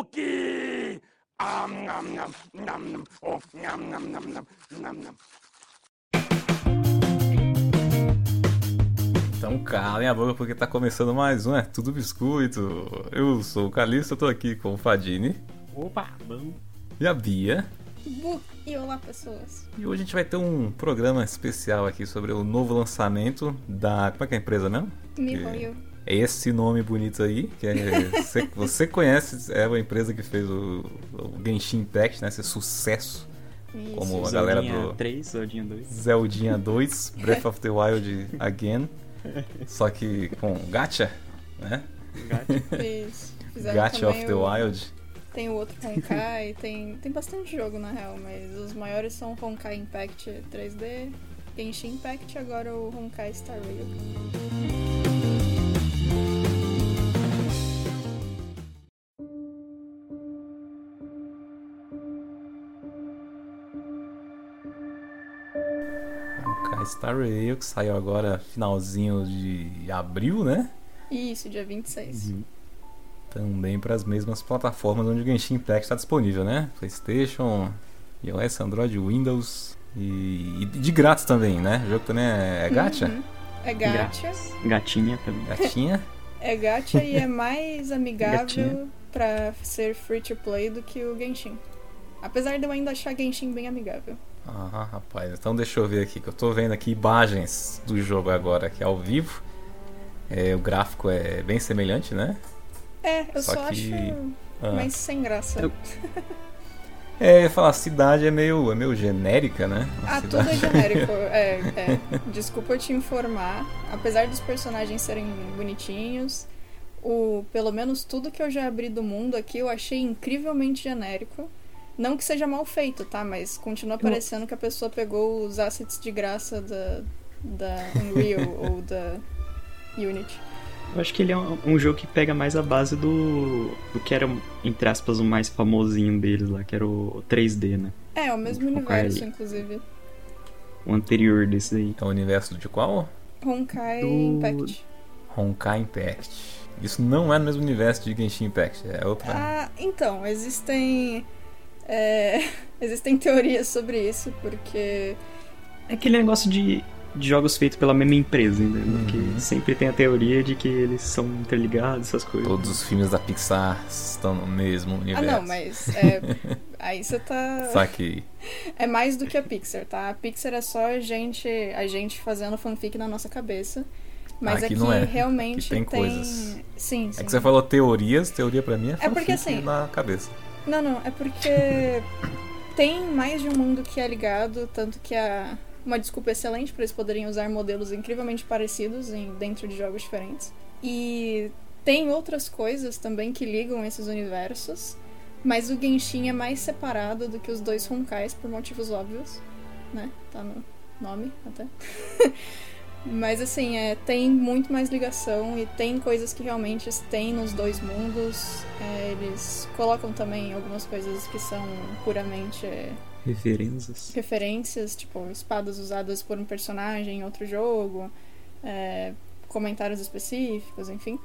Cookie! Ah, nam, nam, nam, nam. Oh, nam, nam, nam, nam, nam, nam. Então calem a boca porque tá começando mais um É Tudo Biscoito. Eu sou o Calixto, eu tô aqui com o Fadini Opa, bom. e a Bia. Bu e olá pessoas. E hoje a gente vai ter um programa especial aqui sobre o novo lançamento da. Como é que é a empresa mesmo? MiHoYo. É esse nome bonito aí, que é, você, você conhece, é a empresa que fez o, o Genshin Impact, né? Esse sucesso. Isso. Como a galera Zeldinha do- 3, Zeldinha 2. Zeldinha 2, Breath of the Wild Again. Só que com gacha, né? Gato. Isso. Fizeram Gacha também of the o- Wild. Tem o outro Honkai, tem, tem bastante jogo na real, mas os maiores são Honkai Impact 3D, Genshin Impact e agora o Honkai Star Rail. Star Rail, que saiu agora finalzinho de abril, né? Isso, dia 26. Também para as mesmas plataformas onde o Genshin Impact está disponível, né? PlayStation, iOS, Android, Windows e, e de grátis também, né? O jogo também é, é gacha? Uhum. É gacha. Gatinha também. Gatinha? É gacha e é mais amigável pra ser free to play do que o Genshin. Apesar de eu ainda achar Genshin bem amigável. Ah, rapaz, então deixa eu ver aqui, que eu tô vendo aqui imagens do jogo agora aqui ao vivo. É, o gráfico é bem semelhante, né? É, eu Só só, que- acho Ah. mais sem graça. Eu- É, falar cidade é meio, é meio genérica, né? Uma Ah, tudo é cidade- genérico. É, é. Desculpa te informar. Apesar dos personagens serem bonitinhos, o, pelo menos tudo que eu já abri do mundo aqui eu achei incrivelmente genérico. Não que seja mal feito, tá? Mas continua parecendo que a pessoa pegou os assets de graça da, da Unreal ou da Unity. Eu acho que ele é um, um jogo que pega mais a base do, do que era, entre aspas, o mais famosinho deles lá, que era o 3D, né? É, é o mesmo Honkai. universo, inclusive. O anterior desse aí. É o universo de qual? Honkai Do- Impact. Honkai Impact. Isso não é no mesmo universo de Genshin Impact, é outra. Ah, então, existem. é, existem teorias sobre isso, porque. É aquele negócio de, de jogos feitos pela mesma empresa, entendeu? Uhum. Que sempre tem a teoria de que eles são interligados, essas coisas. Todos os filmes da Pixar estão no mesmo Ah, universo. não, mas. é, aí você tá. Saquei. É mais do que a Pixar, tá? A Pixar é só a gente, a gente fazendo fanfic na nossa cabeça. Mas Aqui aqui, não é. realmente Aqui tem coisas. Sim, sim. É que você falou teorias, teoria pra mim é, É porque, fanfic assim, na cabeça. Não, não, é porque tem mais de um mundo que é ligado, tanto que é uma desculpa excelente para eles poderem usar modelos incrivelmente parecidos em, dentro de jogos diferentes. E tem outras coisas também que ligam esses universos, mas o Genshin é mais separado do que os dois Honkais por motivos óbvios, né? Tá no nome até. Mas assim, é, tem muito mais ligação e tem coisas que realmente tem nos dois mundos. É, eles colocam também algumas coisas que são puramente é, Referências. referências, tipo espadas usadas por um personagem em outro jogo, é, comentários específicos, enfim.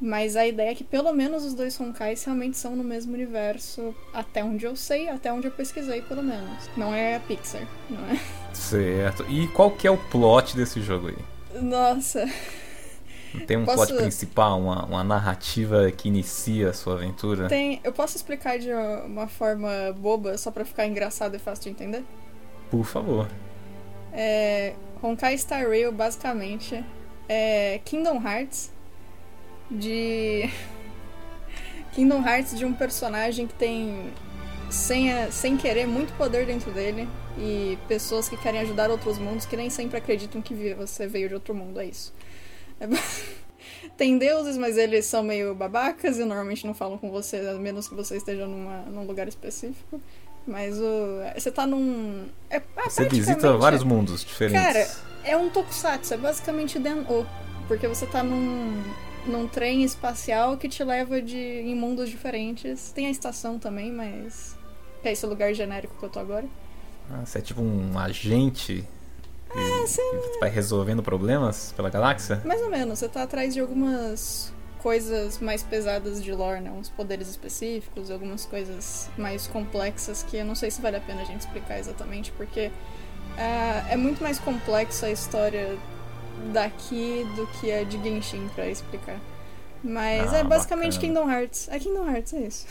Mas a ideia é que pelo menos os dois Honkais realmente são no mesmo universo, até onde eu sei, até onde eu pesquisei, pelo menos. Não é a Pixar, não é? Certo. E qual que é o plot desse jogo aí? Nossa, Tem um Posso- plot principal, uma, uma narrativa que inicia a sua aventura? tem. Eu posso explicar de uma forma boba, só pra ficar engraçado e fácil de entender? Por favor. É, Honkai Star Rail, basicamente, é Kingdom Hearts de. Kingdom Hearts de um personagem que tem, sem, a- sem querer, muito poder dentro dele e pessoas que querem ajudar outros mundos que nem sempre acreditam que você veio de outro mundo, é isso. É Tem deuses, mas eles são meio babacas e normalmente não falam com você, a menos que você esteja numa, num lugar específico. Mas o. Você tá num. É, ah, Você visita praticamente vários é- mundos diferentes. Cara, é um tokusatsu, é basicamente Den-O. Porque você tá num, num trem espacial que te leva de, em mundos diferentes. Tem a estação também, mas. Que é esse lugar genérico que eu tô agora. Ah, você é tipo um agente Ah, que vai resolvendo problemas pela galáxia? Mais ou menos, você tá atrás de algumas coisas mais pesadas de lore, né? Uns poderes específicos, algumas coisas mais complexas que eu não sei se vale a pena a gente explicar exatamente, porque uh, é muito mais complexa a história daqui do que a de Genshin pra explicar. Mas Ah, é basicamente bacana. Kingdom Hearts. É Kingdom Hearts, é isso.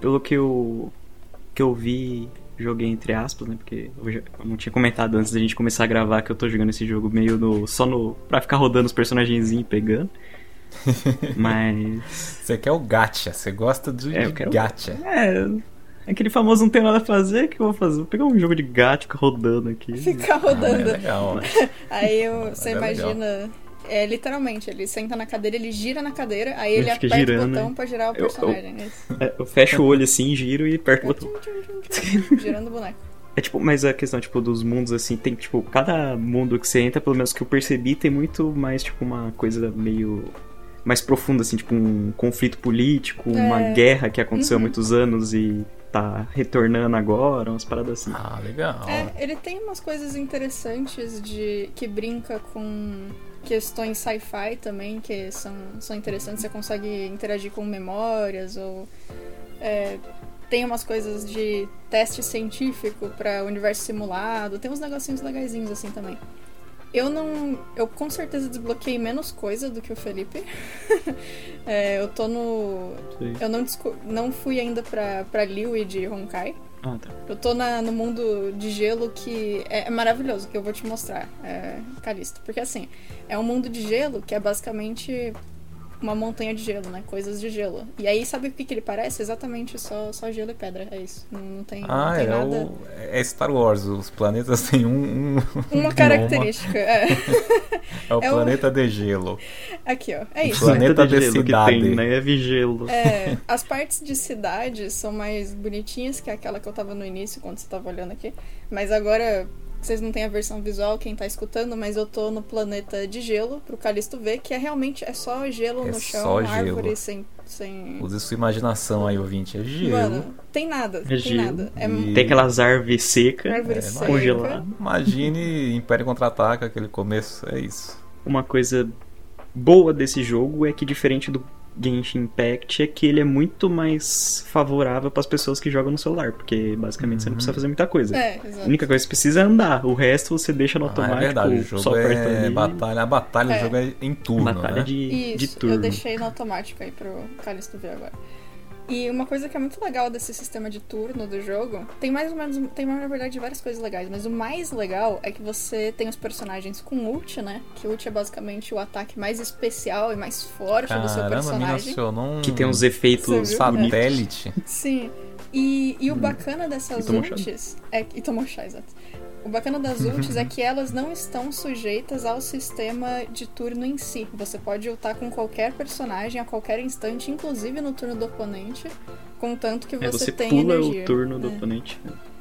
Pelo que eu, que eu vi, joguei entre aspas, né? Porque eu, já- eu não tinha comentado antes da gente começar a gravar que eu tô jogando esse jogo meio no, só no. pra ficar rodando os personagenzinhos e pegando. Mas. Você quer o gacha, você gosta de, É, quero- gacha. É. Aquele famoso não tem nada a fazer, o que eu vou fazer? Vou pegar um jogo de gato ficar rodando aqui. Ficar Ah, é rodando. legal. Aí eu, você é legal. É literalmente, ele senta na cadeira, ele gira na cadeira, aí ele, Ele aperta o girando, botão né? pra girar o Eu- eu- personagem. é. É, eu fecho o olho assim, giro e aperto o botão. Girando o boneco. É tipo, mas a questão, tipo, dos mundos, assim, tem, tipo, cada mundo que você entra, pelo menos que eu percebi, tem muito mais, tipo, uma coisa meio mais profunda, assim, tipo, um conflito político, uma É. guerra que aconteceu há Uhum. muitos anos e tá retornando agora, umas paradas assim. Ah, legal. É, ele tem umas coisas interessantes de que brinca com questões sci-fi também, que são, são interessantes. Você consegue interagir com memórias ou é, tem umas coisas de teste científico para universo simulado. Tem uns negocinhos legaisinhos assim também. Eu não. Eu com certeza desbloqueei menos coisa do que o Felipe. É, eu tô no. Sei. Eu não, não fui ainda pra, pra Liu de Honkai. Ah, tá. Eu tô na- no mundo de gelo que é, é maravilhoso, que eu vou te mostrar, é. Porque assim, é um mundo de gelo que é basicamente uma montanha de gelo, né? Coisas de gelo. E aí, sabe o que, que ele parece? Exatamente só, só gelo e pedra. É isso. Não, não tem, não Ah, tem é, nada. o, é Star Wars, os planetas têm um. um Uma característica. É. É o É o- planeta de gelo. Aqui, ó. É isso. Planeta de de gelo cidade. que tem, neve e gelo. É, as partes de cidade são mais bonitinhas que aquela que eu tava no início, quando você tava olhando aqui. Mas agora, vocês não têm a versão visual, quem tá escutando, mas eu tô no planeta de gelo, pro Calisto ver, que é realmente é só gelo É no chão, só árvore gelo. sem. sem... Use sua imaginação aí, ouvinte. É gelo. Mano, tem nada, É tem gelo. nada. É Tem aquelas árvores secas, árvore É, seca. congeladas. Imagine Império Contra-Ataca, aquele começo. É isso. Uma coisa boa desse jogo é que, diferente do Genshin Impact, é que ele é muito mais favorável para as pessoas que jogam no celular, porque basicamente você não Uhum. precisa fazer muita coisa. É, A única coisa que você precisa é andar, o resto você deixa no Ah, automático, é verdade, o jogo só é ali. batalha. A batalha É. do jogo é em turno, batalha né? de, de Isso, turno. eu deixei no automático aí pro Calisto ver agora. E uma coisa que é muito legal desse sistema de turno do jogo, tem mais ou menos, tem na verdade várias coisas legais, mas o mais legal é que você tem os personagens com ult, né? Que ult é basicamente o ataque mais especial e mais forte do seu Caramba, personagem. um Que tem uns efeitos satélite. Sim. E, e o bacana dessas E ults é e tomou chá, exato. O bacana das ults é que elas não estão sujeitas ao sistema de turno em si. Você pode ultar com qualquer personagem a qualquer instante, inclusive no turno do oponente, contanto que você, É, você tem pula energia. o turno do É. oponente.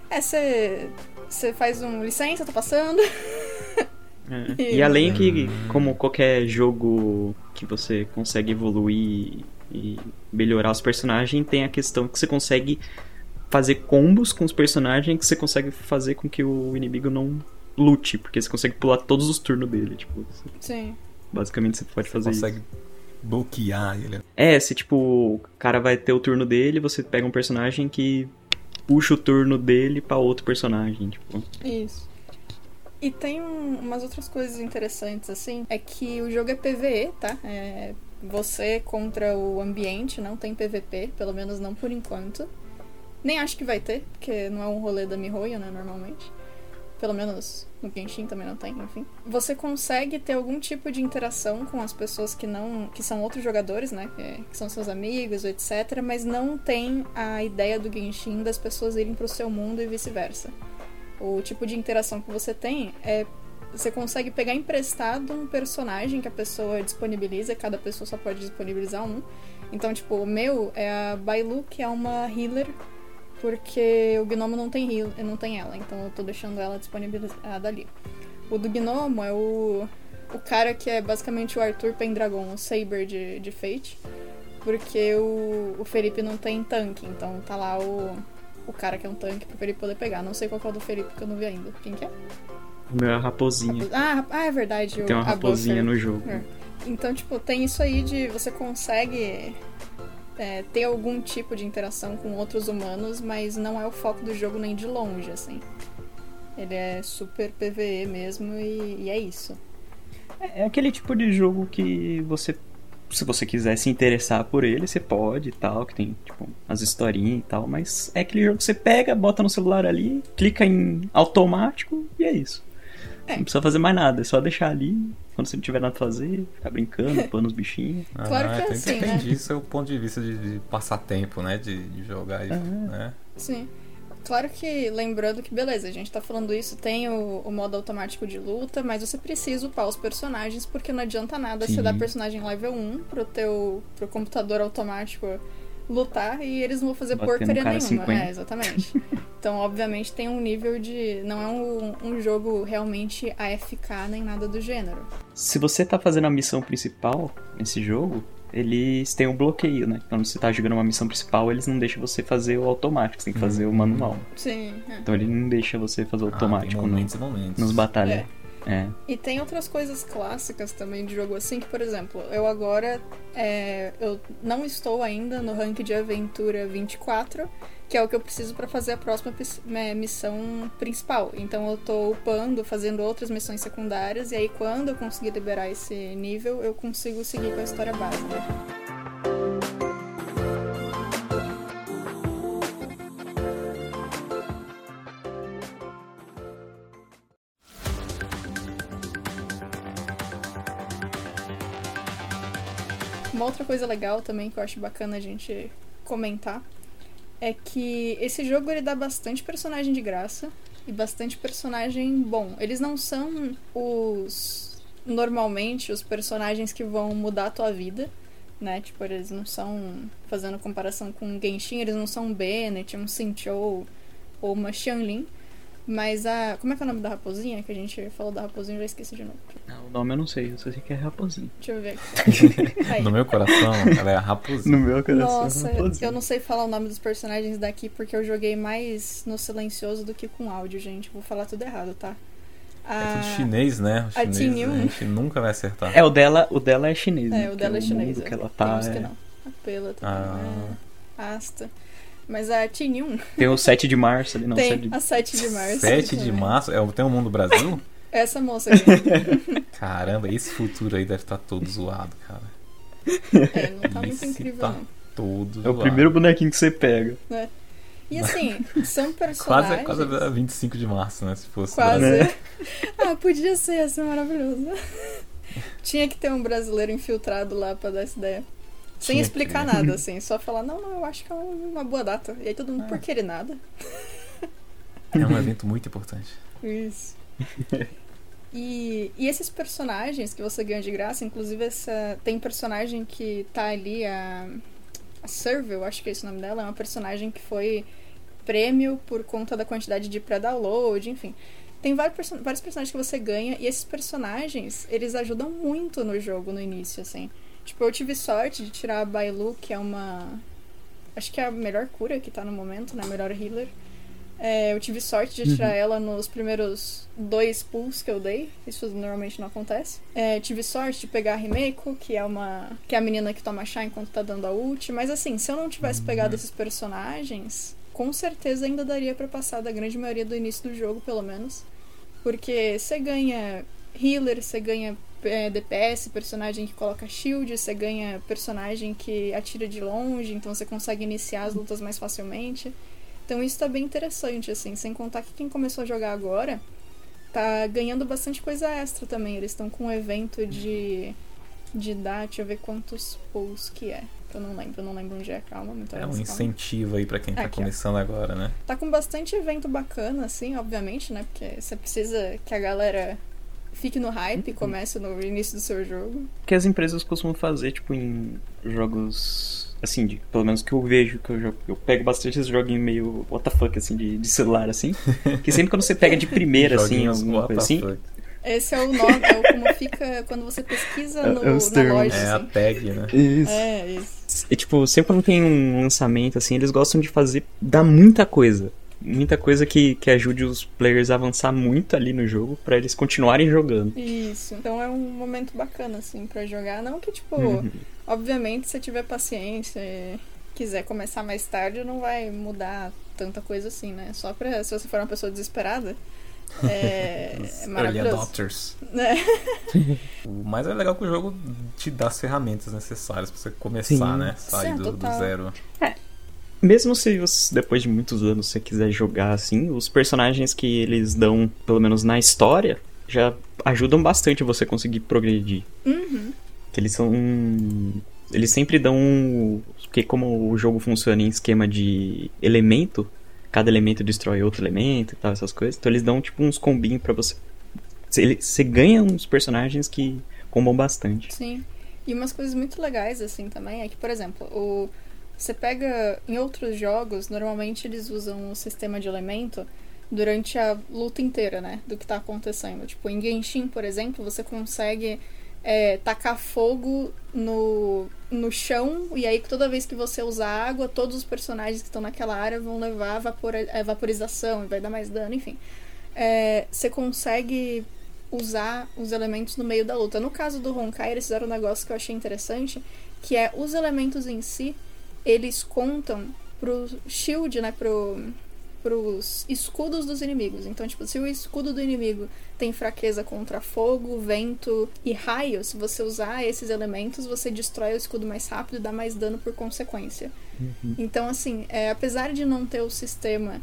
É, você você faz um licença, tô passando. É. E- E além que, como qualquer jogo que você consegue evoluir e melhorar os personagens, tem a questão que você consegue fazer combos com os personagens que você consegue fazer com que o inimigo não lute, porque você consegue pular todos os turnos dele, tipo, você- Sim. basicamente você pode Você fazer isso. consegue bloquear ele. É, se tipo, o cara vai ter o turno dele, você pega um personagem que puxa o turno dele pra outro personagem, tipo. Isso. E tem um- umas outras coisas interessantes, assim, é que o jogo é PVE, tá? É você contra o ambiente, não tem PVP, pelo menos não por enquanto. Nem acho que vai ter, porque não é um rolê da Mihoyo, né, normalmente. Pelo menos no Genshin também não tem, enfim. Você consegue ter algum tipo de interação com as pessoas que não. que são outros jogadores, né? Que, que são seus amigos, etc. Mas não tem a ideia do Genshin das pessoas irem pro seu mundo e vice-versa. O tipo de interação que você tem é. Você consegue pegar emprestado um personagem que a pessoa disponibiliza, cada pessoa só pode disponibilizar um. Então, tipo, o meu é a Bailu, que é uma healer, porque o gnomo não tem heal, não tem ela, então eu tô deixando ela disponibilizada ali. O do gnomo é o, o cara que é basicamente o Arthur Pendragon, o Saber de, de Fate, porque o, o Felipe não tem tanque, então tá lá o, o cara que é um tanque pro Felipe poder pegar. Não sei qual é o do Felipe, que eu não vi ainda. Quem que é? O meu é a raposinha. Ah, ah, é verdade. o- Tem uma a raposinha no jogo. É. Então, tipo, tem isso aí de você consegue é, ter algum tipo de interação com outros humanos, mas não é o foco do jogo nem de longe, assim. Ele é super PVE mesmo e, e é isso. É aquele tipo de jogo que você. Se você quiser se interessar por ele, você pode e tal, que tem, tipo, as historinhas e tal, mas é aquele jogo que você pega, bota no celular ali, clica em automático e é isso. É. Não precisa fazer mais nada, é só deixar ali, quando você não tiver nada a fazer, ficar brincando, pondo os bichinhos. Claro que é assim, entendi né? isso é o ponto de vista de, de passar tempo, né? De, de jogar, e, Ah. né? Sim. Claro que, lembrando que, beleza, a gente tá falando isso, tem o, o modo automático de luta, mas você precisa upar os personagens, porque não adianta nada você Sim. dar personagem level 1 pro teu pro computador automático lutar e eles não vão fazer Bater no porcaria nenhuma. 50. É, exatamente. então, obviamente, tem um nível de. Não é um, um jogo realmente AFK nem nada do gênero. Se você tá fazendo a missão principal nesse jogo, eles têm um bloqueio, né? Quando você tá jogando uma missão principal, eles não deixam você fazer o automático, você tem que fazer o manual. Sim. é. Então ele não deixa você fazer o Ah, tem automático no- momentos e momentos. nos batalhas. É. E tem outras coisas clássicas também de jogo assim, que, por exemplo, eu agora é, eu não estou ainda no rank de aventura 24, que é o que eu preciso pra fazer a próxima é, missão principal. Então eu tô upando, fazendo outras missões secundárias, e aí quando eu conseguir liberar esse nível, eu consigo seguir com a história básica. Uma outra coisa legal também que eu acho bacana a gente comentar é que esse jogo ele dá bastante personagem de graça e bastante personagem bom. Eles não são os normalmente os personagens que vão mudar a tua vida, né? Tipo, eles não são fazendo comparação com Genshin, eles não são um Bennett, um Sinchou ou uma Xianlin. Mas a. Como é que é o nome da raposinha? Que a gente falou da raposinha, eu já esqueci de novo. Ah, O nome eu não sei, eu só sei que é raposinho. Deixa eu ver aqui. No meu coração, ela é a raposinha. No meu coração Nossa, é raposinho. eu não sei falar o nome dos personagens daqui porque eu joguei mais no silencioso do que com áudio, gente. Vou falar tudo errado, tá? É tudo Ah, chinês, né? O a chinês Tinhyun. a gente nunca vai acertar. É, o dela, o dela é chinês, né? É, o dela é Porque chinês. mundo é. que ela Tem tá uns que é- não. A Pela também. Ah. É. Asta. Mas a Tinhyun Tem o 7 de março ali, não, tem 7 de... a 7 de março. 7 de março? É, o- tem o Mundo Brasil? Essa moça aqui. Caramba, esse futuro aí deve estar todo zoado, cara. É, não tá muito Esse incrível, tá não. Todo É o zoado. primeiro bonequinho que você pega. E assim, são Quase, personagens. quase a 25 de março, né? Se fosse Quase. Brasil. ah, podia ser, ia ser maravilhoso. Tinha que ter um brasileiro infiltrado lá pra dar essa ideia. Sem Tinha explicar que. nada, assim. Só falar, não, não, eu acho que é uma boa data. E aí todo mundo, Ah. por querer nada? É um evento muito importante. Isso. E, e esses personagens que você ganha de graça, inclusive essa, tem personagem que tá ali, a, a Serval, acho que é esse o nome dela, é uma personagem que foi prêmio por conta da quantidade de pré-download, enfim. Tem vários, vários personagens que você ganha, e esses personagens, eles ajudam muito no jogo no início, assim. Tipo, eu tive sorte de tirar a Bailu, que é uma. Acho que é a melhor cura que tá no momento, né? A melhor healer. É, eu tive sorte de tirar ela nos primeiros dois pulls que eu dei. Isso normalmente não acontece. É, tive sorte de pegar a Himeko, que é uma. que é a menina que toma chá enquanto tá dando a ult. Mas assim, se eu não tivesse pegado esses personagens, com certeza ainda daria pra passar da grande maioria do início do jogo, pelo menos. Porque você ganha healer, você ganha é, DPS, personagem que coloca shield, você ganha personagem que atira de longe, então você consegue iniciar as lutas mais facilmente. Então isso tá bem interessante, assim, sem contar que quem começou a jogar agora tá ganhando bastante coisa extra também. Eles estão com um evento de. de dar, deixa eu ver quantos pulls que é. Eu não lembro, eu não lembro onde é, calma, É um calma. incentivo aí pra quem tá Aqui, ó. começando agora, né? Tá com bastante evento bacana, assim, obviamente, né? Porque você precisa que a galera fique no hype e comece no início do seu jogo. que as empresas costumam fazer, tipo, em jogos. Assim, de, pelo menos que eu vejo, que eu, jogo, eu pego bastante esses joguinhos meio WTF, assim, de, de celular, assim. Que sempre quando você pega de primeira, assim, alguma what coisa assim. Esse é o nome, é o como fica quando você pesquisa É- no, é na loja, É a assim. tag, né? Isso. É, isso. E, tipo, sempre quando tem um lançamento, assim, eles gostam de fazer. dar muita coisa. Muita coisa que, que ajude os players a avançar muito ali no jogo pra eles continuarem jogando. Isso. Então é um momento bacana, assim, pra jogar. Não que, tipo, Uhum. obviamente, se tiver paciência e quiser começar mais tarde, não vai mudar tanta coisa assim, né? Só pra, se você for uma pessoa desesperada, é, é Early maravilhoso. adopters. né? O mais é legal que o jogo te dá as ferramentas necessárias pra você começar, Sim. né? Sair Sim, do, do zero. Mesmo se você, depois de muitos anos você quiser jogar assim, os personagens que eles dão, pelo menos na história, já ajudam bastante você conseguir progredir. Uhum. Que eles são. Eles sempre dão. Porque como o jogo funciona em esquema de elemento, cada elemento destrói outro elemento e tal, essas coisas. Então eles dão tipo uns combinhos pra você. Você ganha uns personagens que combam bastante. Sim. E umas coisas muito legais, assim, também, é que, por exemplo, o... você pega em outros jogos, normalmente eles usam o sistema de elemento durante a luta inteira, né? Do que tá acontecendo. Tipo, em Genshin, por exemplo, você consegue é, tacar fogo no, no chão, e aí toda vez que você usar água, todos os personagens que estão naquela área vão levar vapora- é, vaporização e vai dar mais dano, enfim. É, você consegue usar os elementos no meio da luta. No caso do Honkai, eles fizeram um negócio que eu achei interessante, que é os elementos em si, eles contam pro shield, né, pro pros escudos dos inimigos. Então, tipo, se o escudo do inimigo tem fraqueza contra fogo, vento e raio, se você usar esses elementos, você destrói o escudo mais rápido e dá mais dano por consequência. Então, assim, é, apesar de não ter o sistema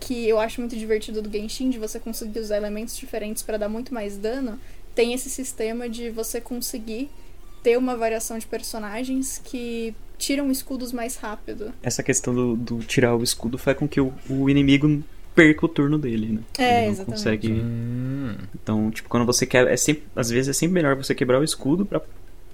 que eu acho muito divertido do Genshin, de você conseguir usar elementos diferentes para dar muito mais dano, tem esse sistema de você conseguir ter uma variação de personagens que tiram escudos mais rápido. Essa questão do, do tirar o escudo faz com que o, o inimigo perca o turno dele, né? É, Ele não exatamente. consegue. Hum, Então, tipo, quando você quer. É sempre, às vezes é sempre melhor você quebrar o escudo pra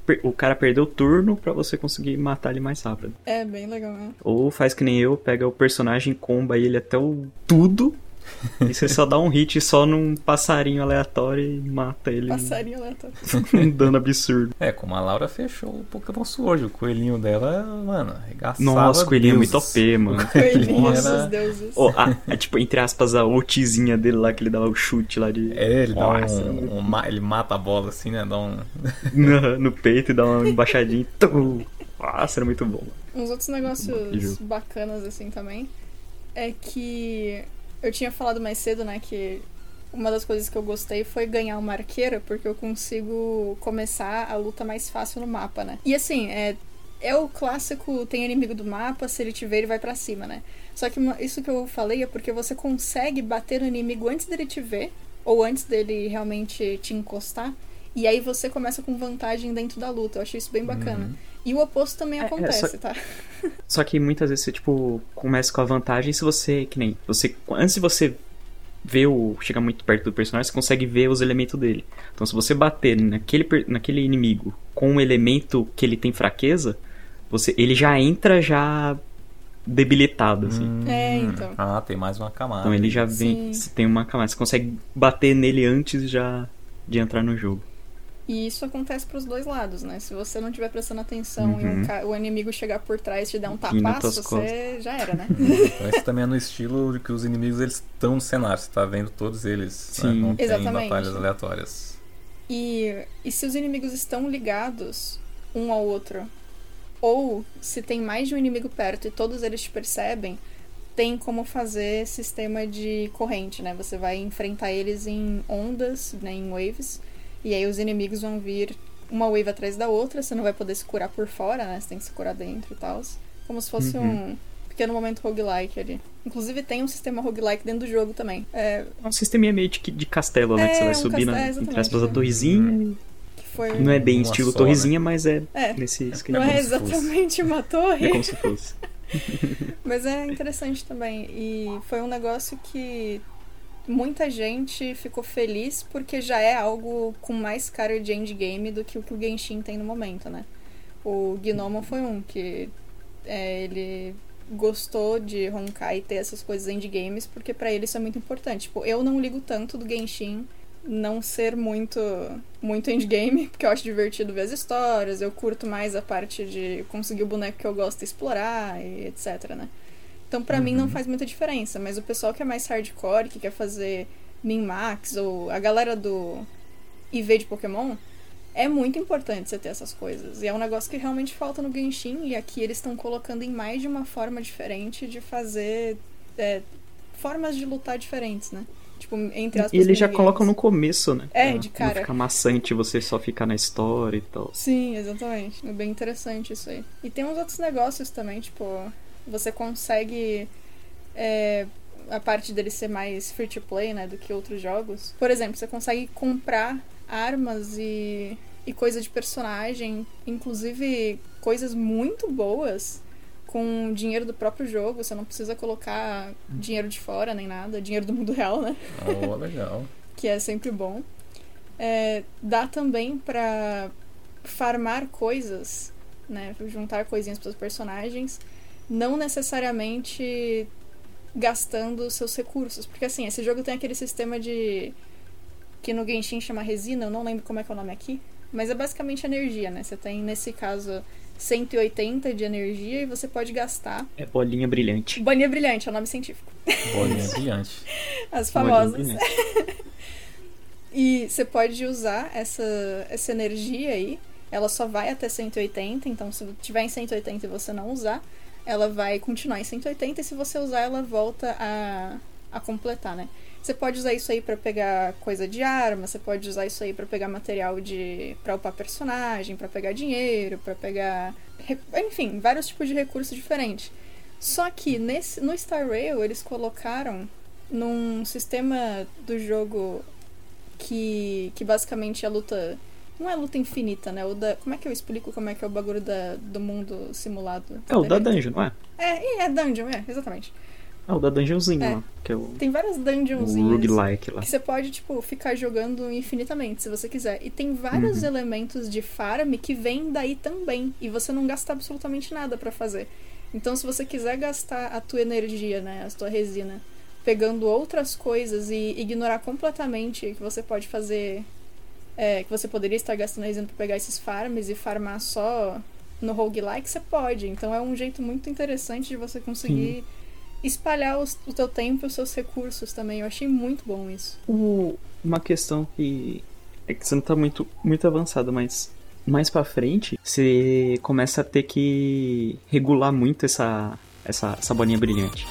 per- o cara perder o turno pra você conseguir matar ele mais rápido. É bem legal, né? Ou faz que nem eu, pega o personagem, comba ele até o tudo. e você só dá um hit só num passarinho aleatório e mata ele. Passarinho aleatório. um dano absurdo. É, como a Laura fechou o Pokémon Sword, o coelhinho dela, mano, arregaçava Nossa, o coelhinho é muito deuses. OP, mano. Coelhinhos Era- deuses. Ó, a- a, tipo, entre aspas, a ultizinha dele lá, que ele dava o chute lá de. É, ele dá Nossa, um, um ma- Ele mata a bola assim, né? Dá um. no, no peito e dá uma embaixadinha. tum. Nossa, era muito bom. Uns outros negócios bacanas assim também é que eu tinha falado mais cedo, né, que uma das coisas que eu gostei foi ganhar uma arqueira, porque eu consigo começar a luta mais fácil no mapa, né? E assim, é, é o clássico tem inimigo do mapa, se ele te ver, ele vai pra cima, né? Só que isso que eu falei é porque você consegue bater no inimigo antes dele te ver, ou antes dele realmente te encostar, e aí você começa com vantagem dentro da luta. Eu achei isso bem bacana. E o oposto também É, é, acontece, só- tá? Só que muitas vezes você, tipo, começa com a vantagem se você, que nem, você, antes de você ver o, chegar muito perto do personagem, você consegue ver os elementos dele. Então se você bater naquele, naquele inimigo com um elemento que ele tem fraqueza, você, ele já entra já debilitado, assim. Hum, É, então. Ah, tem mais uma camada. Então ele já vem, Sim. você tem uma camada, você consegue bater nele antes já de entrar no jogo. E isso acontece pros dois lados, né? Se você não estiver prestando atenção e Uhum. um ca- o inimigo chegar por trás e te dar um E tapaço, você já era, né? Então esse também é no estilo de que os inimigos eles estão no cenário, você tá vendo todos eles. né? Sim. Não tem Exatamente. batalhas aleatórias. E, e se os inimigos estão ligados um ao outro, ou se tem mais de um inimigo perto e todos eles te percebem, tem como fazer sistema de corrente, né? Você vai enfrentar eles em ondas, né, em waves, e aí os inimigos vão vir uma wave atrás da outra, você não vai poder se curar por fora, né? Você tem que se curar dentro e tal. Como se fosse Uhum. um pequeno momento roguelike ali. Inclusive tem um sistema roguelike dentro do jogo também. É, É um sisteminha meio de, de castelo, né? É, que você vai um subir na, castelo, entre aspas, a torrezinha. que foi. Não é bem Uma estilo só, torrezinha, mas é É, nesse esquema. não é exatamente uma torre. É como se fosse. Mas é interessante também. E foi um negócio que muita gente ficou feliz porque já é algo com mais cara de endgame do que o que o Genshin tem no momento, né? O Gnomo foi um que é, ele gostou de Honkai ter essas coisas endgames porque pra ele isso é muito importante. Tipo, eu não ligo tanto do Genshin não ser muito muito endgame, porque eu acho divertido ver as histórias, eu curto mais a parte de conseguir o boneco que eu gosto explorar e etc, né? Então, pra mim, não faz muita diferença. Mas o pessoal que é mais hardcore, que quer fazer min-max, ou a galera do IV de Pokémon, é muito importante você ter essas coisas. E é um negócio que realmente falta no Genshin, e aqui eles estão colocando em mais de uma forma diferente de fazer é, formas de lutar diferentes, né? Tipo, entre aspas. E eles já colocam no começo, né? É, Pra de cara. Não ficar maçante você só ficar na história e tal. Sim, exatamente. É bem interessante isso aí. E tem uns outros negócios também, tipo, você consegue. é, a parte dele ser mais free to play, né, do que outros jogos. Por exemplo, você consegue comprar armas e, e coisa de personagem, inclusive coisas muito boas com dinheiro do próprio jogo. Você não precisa colocar dinheiro de fora nem nada, dinheiro do mundo real, né? Oh, legal. que é sempre bom. É, dá também pra farmar coisas, né? Juntar coisinhas para os personagens, não necessariamente gastando seus recursos. Porque assim, esse jogo tem aquele sistema de. que no Genshin chama resina, eu não lembro como é que é o nome aqui. Mas é basicamente energia, né? Você tem, nesse caso, 180 de energia e você pode gastar. É bolinha brilhante. Bolinha brilhante é o nome científico. Bolinha brilhante. As famosas. brilhante. E você pode usar essa, essa energia aí. Ela só vai até 180, então se tiver em 180 e você não usar, ela vai continuar em 180 e se você usar, ela volta a, a completar, né? Você pode usar isso aí pra pegar coisa de arma, você pode usar isso aí pra pegar material de para upar personagem, pra pegar dinheiro, pra pegar, enfim, vários tipos de recursos diferentes. Só que nesse no Star Rail eles colocaram num sistema do jogo que, que basicamente a luta. Não é luta infinita, né? O da, como é que eu explico como é que é o bagulho da, do mundo simulado? É o da Tá dungeon, não é? É, é dungeon, é, exatamente. É o da dungeonzinho É. lá. Que é o, Tem várias dungeonzinhas roguelike lá. que você pode, tipo, ficar jogando infinitamente, se você quiser. E tem vários Uhum. elementos de farm que vêm daí também. E você não gasta absolutamente nada pra fazer. Então, se você quiser gastar a tua energia, né, a tua resina, pegando outras coisas e ignorar completamente que você pode fazer. É, que você poderia estar gastando resina pra pegar esses farms e farmar só no roguelike, você pode. Então, é um jeito muito interessante de você conseguir. Espalhar os- o teu tempo e os seus recursos também. Eu achei muito bom isso. O- uma questão que é que você não tá muito, muito avançado, mas mais pra frente você começa a ter que regular muito essa, essa, essa bolinha brilhante.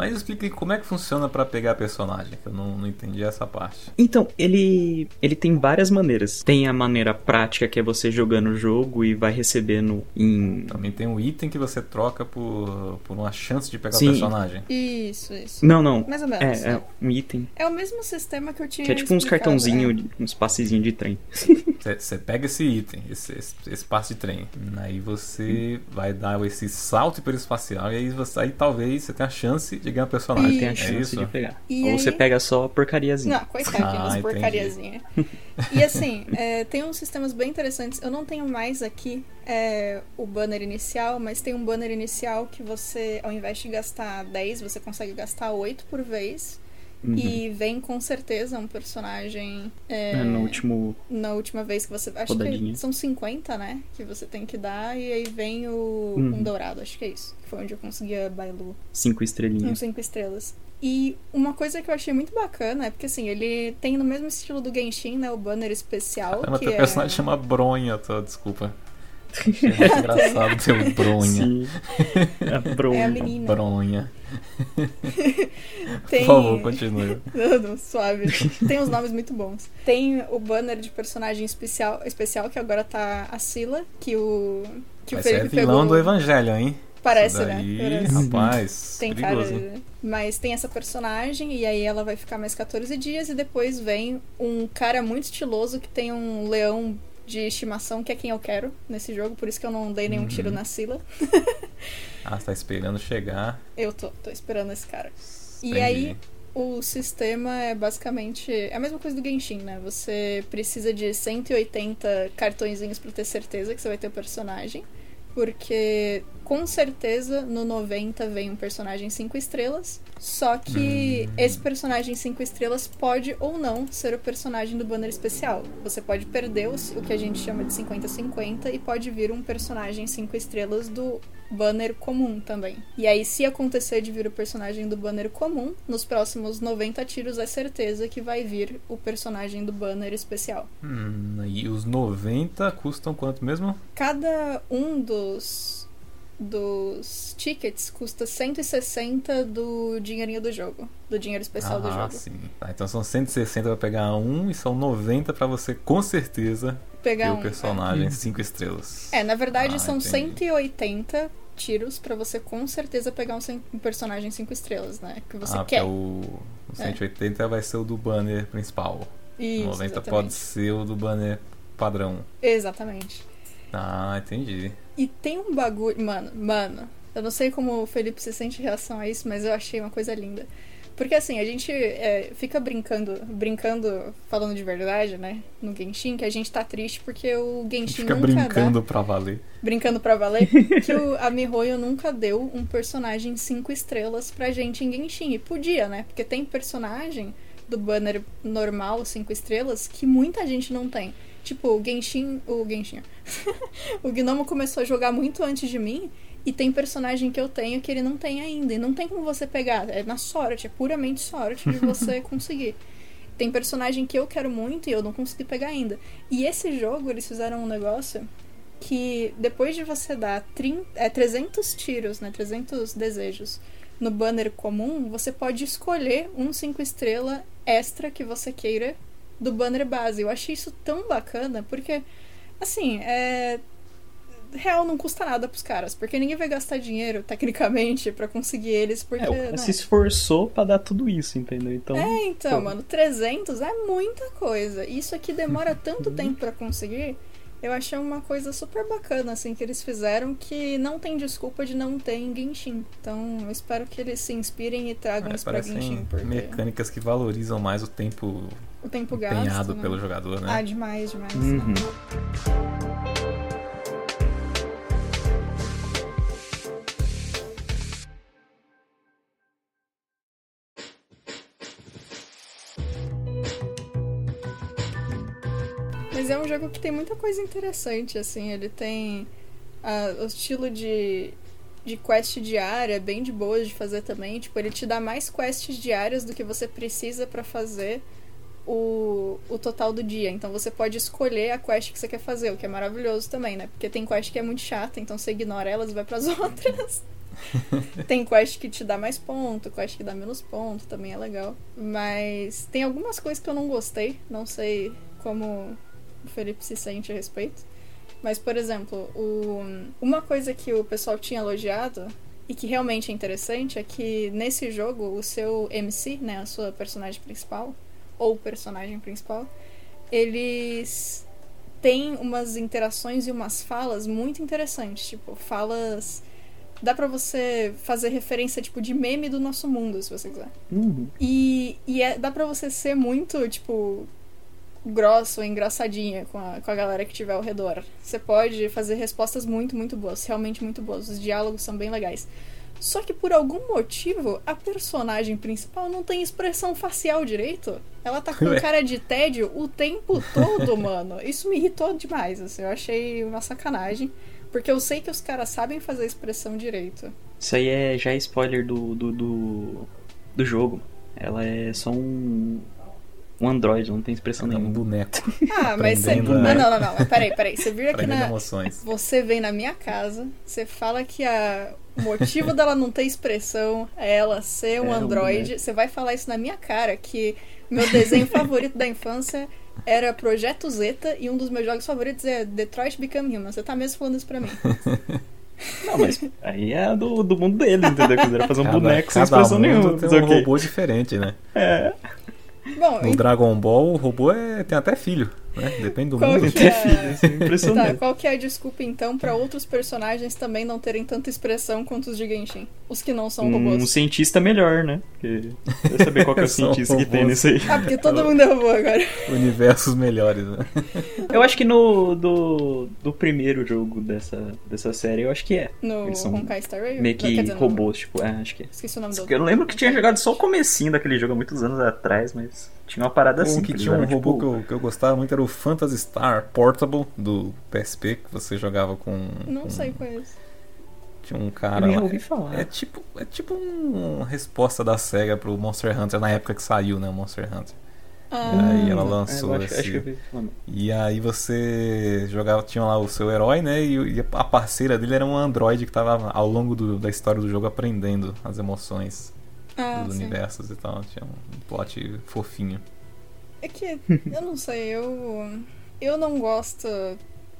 Mas explica aí como é que funciona pra pegar personagem, que eu não, não entendi essa parte. Então, ele, ele tem várias maneiras. Tem a maneira prática, que é você jogando o jogo e vai recebendo em. Também tem um item que você troca por, por uma chance de pegar Sim. o personagem. Isso, isso. Não, não. Mais ou menos. É, é um item. É o mesmo sistema que eu tinha Que é tipo uns cartãozinhos, é. uns passezinhos de trem. Você pega esse item, esse, esse, esse passe de trem, aí você vai dar esse salto hiperespacial e aí, você, aí talvez você tenha a chance de ganhar o personagem. Tem a é chance isso? de pegar. E Ou aí- você pega só porcariazinha. Não, coitadinho, Ah, umas porcariazinha. E assim, é, tem uns sistemas bem interessantes. Eu não tenho mais aqui é, o banner inicial, mas tem um banner inicial que você, ao invés de gastar 10, você consegue gastar 8 por vez. Uhum. E vem com certeza um personagem. é, É, no último. na última vez que você. Acho Rodadinha. que são 50, né? Que você tem que dar, e aí vem o Uhum. um dourado, acho que é isso. que Foi onde eu consegui a Bailu. Cinco Um estrelinhas. 5 estrelas. E uma coisa que eu achei muito bacana é porque assim, ele tem no mesmo estilo do Genshin, né? O banner especial. Caramba, que teu é... personagem chama Bronha, tá? desculpa. Achei muito engraçado ter o Bronha. Sim. A Bronha. É a menina. Bronha. Tem... Por favor, continue. Não, não, suave. Tem uns nomes muito bons. Tem o banner de personagem especial, especial que agora tá a Sila, que o. Que Vai o ser Felipe vilão pegou. do Evangelho, hein? Parece, né? daí, Parece. Rapaz, Tem perigoso. cara. Mas tem essa personagem, e aí ela vai ficar mais 14 dias, e depois vem um cara muito estiloso que tem um leão de estimação, que é quem eu quero nesse jogo, por isso que eu não dei nenhum Uhum. tiro na Sila. Ah, você tá esperando chegar. Eu tô, tô esperando esse cara. E Entendi. aí, o sistema é basicamente. É a mesma coisa do Genshin, né? Você precisa de 180 cartõezinhos pra ter certeza que você vai ter o personagem. Porque com certeza no 90 vem um personagem 5 estrelas. Só que esse personagem 5 estrelas pode ou não ser o personagem do banner especial. Você pode perder os- o que a gente chama de 50-50 e pode vir um personagem 5 estrelas do banner comum também. E aí, se acontecer de vir o personagem do banner comum, nos próximos 90 tiros é certeza que vai vir o personagem do banner especial. Hum, e os 90 custam quanto mesmo? Cada um dos dos tickets custa 160 do dinheirinho do jogo, do dinheiro especial do ah, jogo. sim. Tá, então são 160 pra pegar um e são 90 pra você com certeza ter Pegar o um. personagem 5 estrelas. É, na verdade Ah, são entendi. 180 tiros pra você com certeza pegar um, um personagem 5 estrelas, né? Que você ah, quer. o, o 180 vai ser o do banner principal. Isso, 90 exatamente. pode ser o do banner padrão. Exatamente. Ah, entendi. E tem um bagulho. Mano, mano. Eu não sei como o Felipe se sente em relação a isso, mas eu achei uma coisa linda. Porque assim, a gente é, fica brincando, brincando, falando de verdade, né? No Genshin, que a gente tá triste porque o Genshin fica nunca brincando pra valer. dá. Brincando pra valer. que o, a Mihoyo nunca deu um personagem 5 estrelas pra gente em Genshin. E podia, né? Porque tem personagem do banner normal 5 estrelas que muita gente não tem. Tipo, o Genshin. O Genshin. o Gnomo começou a jogar muito antes de mim. E tem personagem que eu tenho que ele não tem ainda. E não tem como você pegar. É na sorte, é puramente sorte de você conseguir. Tem personagem que eu quero muito e eu não consegui pegar ainda. E esse jogo, eles fizeram um negócio que depois de você dar 30, é, 300 tiros, né, 300 desejos no banner comum, você pode escolher um 5 estrela extra que você queira do banner base. Eu achei isso tão bacana, porque, assim, é. Real não custa nada pros caras, porque ninguém vai gastar dinheiro, tecnicamente, pra conseguir eles, porque. É, o cara né? se esforçou pra dar tudo isso, entendeu? Então, É, então, pô. mano, 300 é muita coisa. Isso aqui demora tanto tempo pra conseguir. Eu achei uma coisa super bacana, assim, que eles fizeram que não tem desculpa de não ter em Genshin. Então, eu espero que eles se inspirem e tragam É, isso pra Genshin, porque mecânicas que valorizam mais o tempo o tempo gasto. empenhado né? pelo jogador, né? Ah, demais, demais. Uhum. Mas é um jogo que tem muita coisa interessante, assim. Ele tem ah, o estilo de, de quest diária, bem de boa de fazer também. Tipo, ele te dá mais quests diárias do que você precisa pra fazer o, o total do dia. Então você pode escolher a quest que você quer fazer, o que é maravilhoso também, né? Porque tem quest que é muito chata, então você ignora elas e vai pras outras. tem quest que te dá mais ponto, quest que dá menos ponto, também é legal. Mas tem algumas coisas que eu não gostei, não sei como o Felipe se sente a respeito. Mas, por exemplo, o- uma coisa que o pessoal tinha elogiado e que realmente é interessante é que nesse jogo o seu MC, né, a sua personagem principal, ou personagem principal, eles têm umas interações e umas falas muito interessantes. Tipo, falas. Dá pra você fazer referência, tipo, de meme do nosso mundo, se você quiser. Uhum. E, e é- dá pra você ser muito, tipo, grosso, engraçadinha com a, com a galera que tiver ao redor. Você pode fazer respostas muito, muito boas, realmente muito boas. Os diálogos são bem legais. Só que por algum motivo, a personagem principal não tem expressão facial direito. Ela tá com Ué. cara de tédio o tempo todo, mano. Isso me irritou demais, assim. Eu achei uma sacanagem. Porque eu sei que os caras sabem fazer a expressão direito. Isso aí é já é spoiler do, do, do, do jogo. Ela é só um, um Android, não tem expressão É um nenhuma. boneco. Ah, mas você. Não, não, não, não. Mas peraí, peraí. Você viu aqui na. emoções. Você vem na minha casa, você fala que a... o motivo dela não ter expressão é ela ser um É, um androide. boneco. Você vai falar isso na minha cara, que meu desenho favorito da infância era Projeto Zeta e um dos meus jogos favoritos é Detroit Become Human. Você tá mesmo falando isso pra mim. Não, mas aí é do, do mundo dele, entendeu? Quiser fazer um Cada- boneco sem expressão mundo nenhuma. Tem fazer um robô diferente, né? É. Bom, No Dragon Ball, o robô é... tem até filho. Né? Depende do Qual mundo. que Ter é... filho, assim, Tá, impressionante. qual que é a desculpa então pra outros personagens também não terem tanta expressão quanto os de Genshin? Os que não são Um, robôs. cientista melhor, né? Porque eu saber qual que é o cientista que tem nesse aí. Ah, porque todo mundo é robô agora. Universos melhores, né? Eu acho que no do, do primeiro jogo dessa, dessa série, eu acho que é. No Eles são Honkai Star Rail. Meio que dizer, robôs, tipo, é, acho que é. Esqueci o nome do Eu não lembro que tinha jogado só o comecinho daquele jogo há muitos anos atrás, mas tinha uma parada assim. Um que eles tinha um robô tipo, que eu, que eu gostava muito era o Phantasy Star Portable do PSP, que você jogava com. Não com- sei qual é esse. Tinha um Eu cara. nem lá. ouvi falar. É tipo, é tipo um- uma resposta da SEGA pro Monster Hunter na época que saiu, né? O Monster Hunter. Ah, aí ela É, lançou eu acho, esse- acho que eu. E aí você jogava, tinha lá o seu herói, né? E, e a parceira dele era um androide que tava ao longo do- da história do jogo aprendendo as emoções ah, dos sim. universos e tal. Tinha um plot fofinho. É que, eu não sei, eu. Eu não gosto.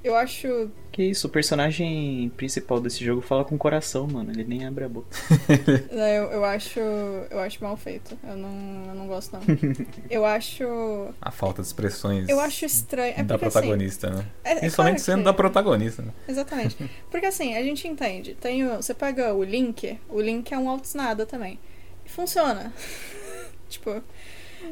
Eu acho. Que isso, o personagem principal desse jogo fala com o coração, mano. Ele nem abre a boca. né, Eu, eu acho. Eu acho mal feito. Eu não, eu não gosto, não. Eu acho. A falta de expressões Eu acho estranho. É da porque, assim, protagonista, né? é- é Principalmente claro sendo que- da protagonista, né? Exatamente. Porque assim, a gente entende. Tem o- você pega o Link, o Link é um altos nada também. Funciona. tipo,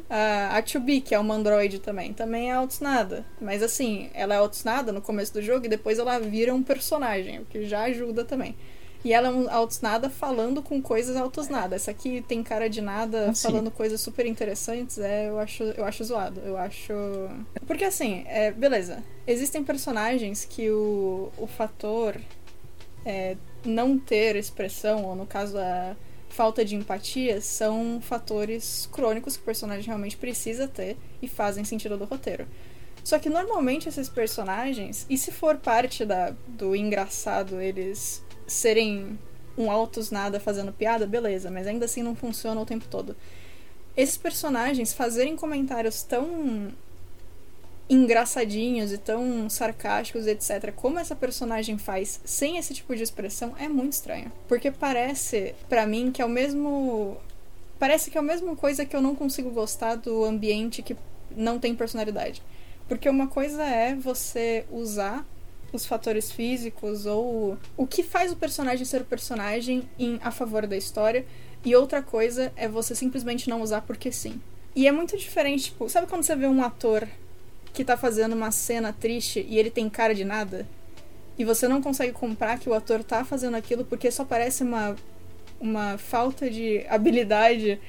a, a 2B, que é uma android também, também é altos nada. Mas assim, ela é altos nada no começo do jogo e depois ela vira um personagem, o que já ajuda também. E ela é um falando com coisas altos nada. Essa aqui tem cara de nada, Ah, sim. falando coisas super interessantes, é, eu acho, eu acho zoado. Eu acho. Porque assim, é, beleza. Existem personagens que o, o fator é, não ter expressão, ou no caso a falta de empatia, são fatores crônicos que o personagem realmente precisa ter e fazem sentido do roteiro. Só que normalmente esses personagens, e se for parte da, do engraçado eles serem um altos nada fazendo piada, beleza, mas ainda assim não funciona o tempo todo. Esses personagens fazerem comentários tão engraçadinhos e tão sarcásticos, etc., como essa personagem faz sem esse tipo de expressão, é muito estranho. Porque parece, pra mim, que é o mesmo. Parece que é a mesma coisa que eu não consigo gostar do ambiente que não tem personalidade. Porque uma coisa é você usar os fatores físicos ou o que faz o personagem ser o personagem em, a favor da história, e outra coisa é você simplesmente não usar porque sim. E é muito diferente, tipo, sabe quando você vê um ator que tá fazendo uma cena triste e ele tem cara de nada? E você não consegue comprar que o ator tá fazendo aquilo porque só parece uma, uma falta de habilidade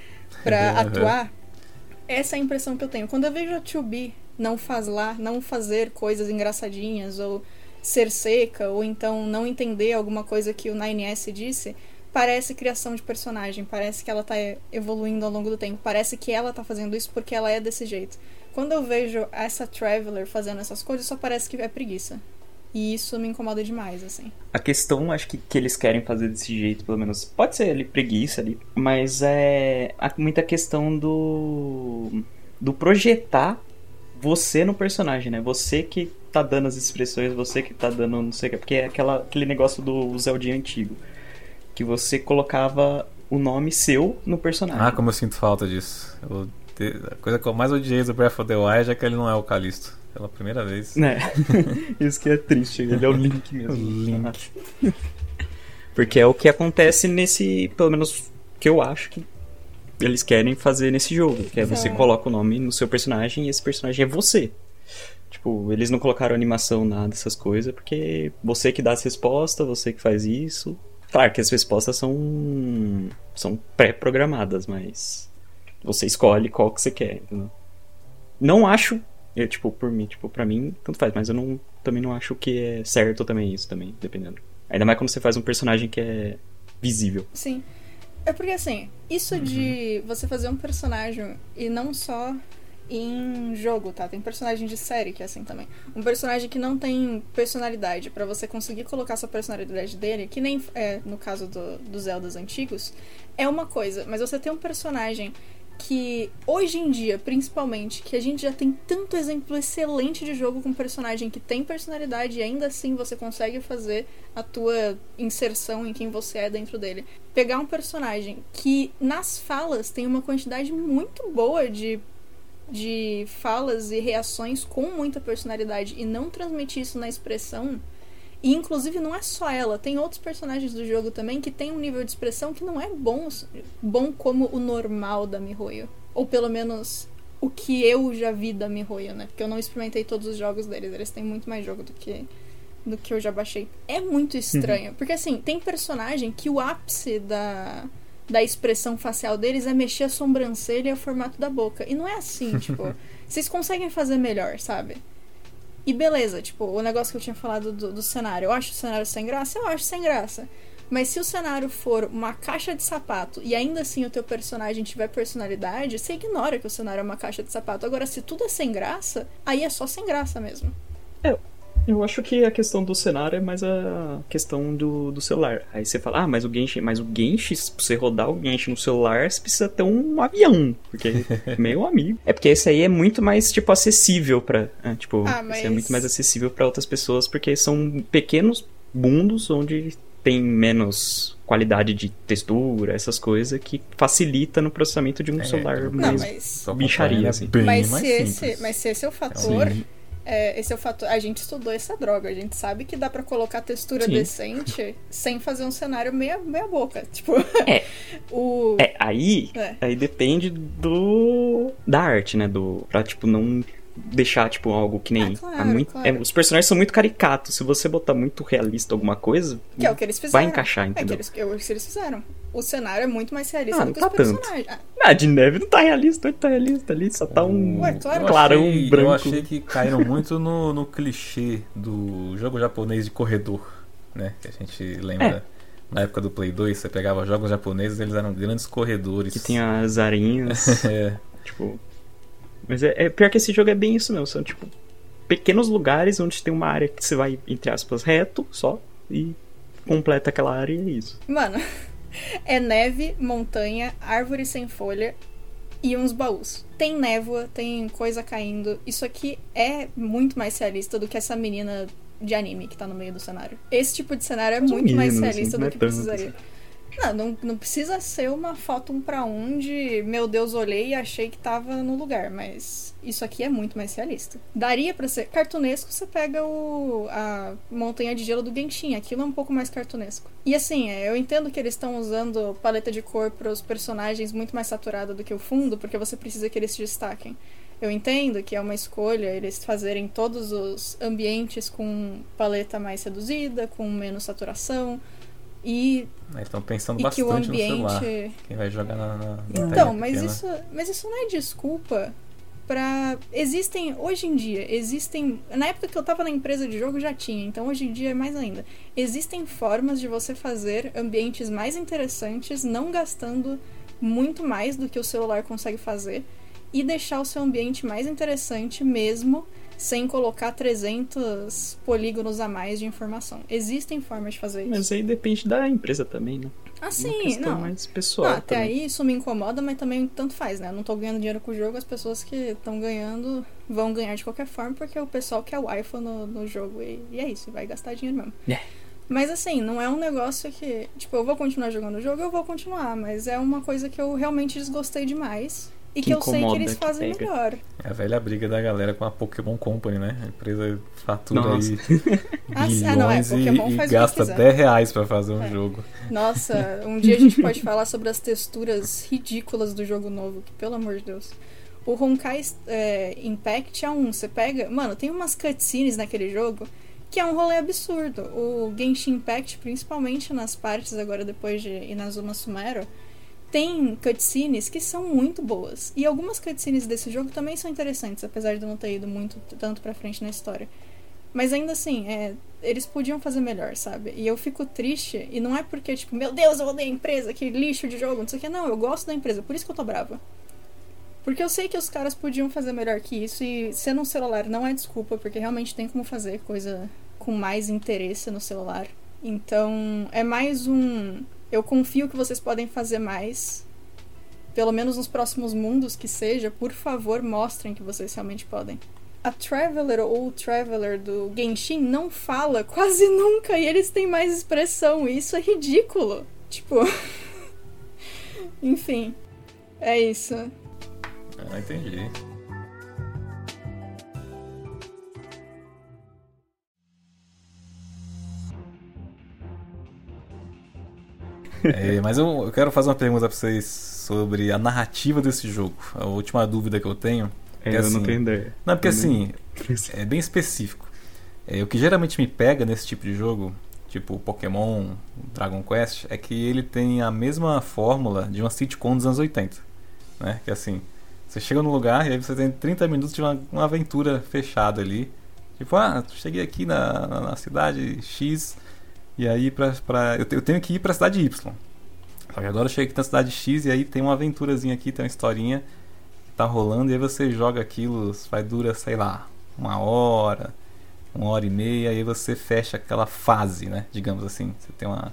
pra Uhum. atuar? Essa é a impressão que eu tenho. Quando eu vejo a 2B não faz lá, não fazer coisas engraçadinhas ou ser seca ou então não entender alguma coisa que o 9S disse, parece criação de personagem, parece que ela tá evoluindo ao longo do tempo, parece que ela tá fazendo isso porque ela é desse jeito. Quando eu vejo essa Traveler fazendo essas coisas, só parece que é preguiça. E isso me incomoda demais, assim. A questão, acho que, que eles querem fazer desse jeito, pelo menos. Pode ser ali preguiça ali, mas é há muita questão do do projetar você no personagem, né? Você que tá dando as expressões, você que tá dando não sei o que, porque é aquela, aquele negócio do Zeldinho antigo, que você colocava o nome seu no personagem. Ah, como eu sinto falta disso. Eu a coisa que eu mais odiei do Breath of the Wild é que ele não é o Calisto. Pela primeira vez. Né? Isso que é triste, ele é o Link mesmo. O Link. Porque é o que acontece nesse, pelo menos que eu acho que eles querem fazer nesse jogo, que é você coloca o nome no seu personagem e esse personagem é você. Tipo, eles não colocaram animação, nada dessas coisas, porque você que dá as respostas, você que faz isso. Claro que as respostas são são pré-programadas, mas você escolhe qual que você quer, entendeu? Não acho, eu, tipo, por mim, tipo, pra mim, tanto faz, mas eu não, também não acho que é certo também isso também, dependendo. Ainda mais quando você faz um personagem que é visível. Sim. É porque assim, isso Uhum. de você fazer um personagem e não só em jogo, tá? Tem personagem de série que é assim também. Um personagem que não tem personalidade, pra você conseguir colocar sua personalidade dele, que nem é no caso do, dos Zeldas antigos, é uma coisa, mas você tem um personagem que hoje em dia, principalmente, que a gente já tem tanto exemplo excelente de jogo com personagem que tem personalidade e ainda assim você consegue fazer a tua inserção em quem você é dentro dele. Pegar um personagem que nas falas tem uma quantidade muito boa de de falas e reações com muita personalidade e não transmitir isso na expressão. E inclusive não é só ela, tem outros personagens do jogo também que tem um nível de expressão que não é bom, bom como o normal da Mihoyo. Ou pelo menos o que eu já vi da Mihoyo, né? Porque eu não experimentei todos os jogos deles, eles têm muito mais jogo do que do que eu já baixei. É muito estranho, porque assim, tem personagem que o ápice da da expressão facial deles é mexer a sobrancelha e o formato da boca. E não é assim, tipo, vocês conseguem fazer melhor, sabe? E beleza, tipo, o negócio que eu tinha falado do, do cenário. Eu acho o cenário sem graça? Eu acho sem graça. Mas se o cenário for uma caixa de sapato e ainda assim o teu personagem tiver personalidade, você ignora que o cenário é uma caixa de sapato. Agora, se tudo é sem graça, aí é só sem graça mesmo. É, eu acho que a questão do cenário é mais a questão do, do celular. Aí você fala, ah, mas o Genshin, mas o Genshin, pra você rodar o Genshin no celular, você precisa ter um avião, porque é meio amigo. É porque esse aí é muito mais, tipo, acessível pra. É, tipo, Ah, mas- esse é muito mais acessível pra outras pessoas, porque são pequenos mundos onde tem menos qualidade de textura, essas coisas, que facilita no processamento de um É, celular tudo Não, mais. mas, bicharia, é assim. bem mas, mais se esse, mas se esse é o fator, Sim. É, esse é o fator. A gente estudou essa droga, a gente sabe que dá pra colocar textura Sim. decente sem fazer um cenário meia, meia boca. Tipo, É. o. É, aí, É. aí depende do da arte, né, do pra tipo não deixar tipo algo que nem Ah, claro, é muito- claro. é, os personagens são muito caricatos. Se você botar muito realista alguma coisa, Que é o que eles fizeram. vai encaixar, É que entendeu? eles, é o que eles fizeram. O cenário é muito mais realista Ah, do que tá os tanto. personagens. Ah, Ah, de neve não tá realista, não tá realista ali, só tá um Ué, claro. Eu clarão achei- branco. Eu achei que caíram muito no, no clichê do jogo japonês de corredor, né? Que a gente lembra. É. Na época do Play 2, você pegava jogos japoneses, eles eram grandes corredores. que tem as arinhas, É, tipo. Mas é, é pior que esse jogo é bem isso mesmo, são tipo pequenos lugares onde tem uma área que você vai entre aspas reto só e completa aquela área e é isso. Mano, é neve, montanha, árvore sem folha e uns baús. Tem névoa, tem coisa caindo. Isso aqui é muito mais realista do que essa menina de anime que tá no meio do cenário. Esse tipo de cenário é muito mais menos, realista assim, não do é que tanto, precisaria. Não, não, não precisa ser uma foto um pra um de meu Deus, olhei e achei que tava no lugar, mas isso aqui é muito mais realista. Daria pra ser cartunesco, você pega o a montanha de gelo do Genshin, aquilo é um pouco mais cartunesco. E assim, é, eu entendo que eles estão usando paleta de cor pros personagens muito mais saturada do que o fundo, porque você precisa que eles se destaquem. Eu entendo que é uma escolha eles fazerem todos os ambientes com paleta mais reduzida, com menos saturação. E, estão pensando e que o bastante no celular. ambiente. Quem vai jogar na, na, na Então, mas pequena. isso, mas isso não é desculpa pra. Existem, hoje em dia, existem. Na época que eu tava na empresa de jogo já tinha, então hoje em dia é mais ainda. Existem formas de você fazer ambientes mais interessantes, não gastando muito mais do que o celular consegue fazer, e deixar o seu ambiente mais interessante mesmo sem colocar 300 polígonos a mais de informação. Existem formas de fazer isso. Mas aí depende da empresa também, né? Ah, sim, não. mais pessoal Não, até também. aí isso me incomoda, mas também tanto faz, né? Eu não tô ganhando dinheiro com o jogo, as pessoas que estão ganhando vão ganhar de qualquer forma, porque o pessoal quer o iPhone no, no jogo e, e é isso, vai gastar dinheiro mesmo. É. Mas assim, não é um negócio que. Tipo, eu vou continuar jogando o jogo, eu vou continuar, mas é uma coisa que eu realmente desgostei demais. E que, Que eu sei que incomoda, eles que fazem pega. melhor. É a velha briga da galera com a Pokémon Company, né? A empresa fatura Nossa. aí Ah, bilhões ah, não, é, Pokémon e, e faz o que gasta quiser. 10 reais pra fazer um É. jogo. Nossa, um dia a gente pode falar sobre as texturas ridículas do jogo novo, que pelo amor de Deus. O Honkai é, Impact é um, você pega. Mano, tem umas cutscenes naquele jogo que é um rolê absurdo. O Genshin Impact, principalmente nas partes agora depois de Inazuma Sumero, tem cutscenes que são muito boas. E algumas cutscenes desse jogo também são interessantes, apesar de não ter ido muito tanto pra frente na história. Mas ainda assim, é, eles podiam fazer melhor, sabe? E eu fico triste, e não é porque, tipo, meu Deus, eu odeio a empresa, que lixo de jogo, não sei o que. Não, eu gosto da empresa, por isso que eu tô brava. Porque eu sei que os caras podiam fazer melhor que isso, e sendo um celular não é desculpa, porque realmente tem como fazer coisa com mais interesse no celular. Então, é mais um. Eu confio que vocês podem fazer mais. Pelo menos nos próximos mundos que seja, por favor, mostrem que vocês realmente podem. A Traveler ou o Traveler do Genshin não fala quase nunca e eles têm mais expressão, e isso é ridículo. Tipo. Enfim. É isso. Ah, entendi. É, mas eu, eu quero fazer uma pergunta pra vocês sobre a narrativa desse jogo. A última dúvida que eu tenho. É, É eu assim, não tenho ideia. Não, porque Eu assim, é bem específico. É, o que geralmente me pega nesse tipo de jogo, tipo Pokémon, Dragon Quest, é que ele tem a mesma fórmula de uma sitcom dos anos 80. Né? Que assim, você chega num lugar e aí você tem 30 minutos de uma, uma aventura fechada ali. Tipo, ah, cheguei aqui na, na, na cidade X e aí pra, pra, eu, eu tenho que ir pra cidade Y. Só que agora eu cheguei aqui na cidade X e aí tem uma aventurazinha aqui, tem uma historinha que tá rolando e aí você joga aquilo, vai dura, sei lá, uma hora, uma hora e meia, e aí você fecha aquela fase, né? Digamos assim. Você tem uma,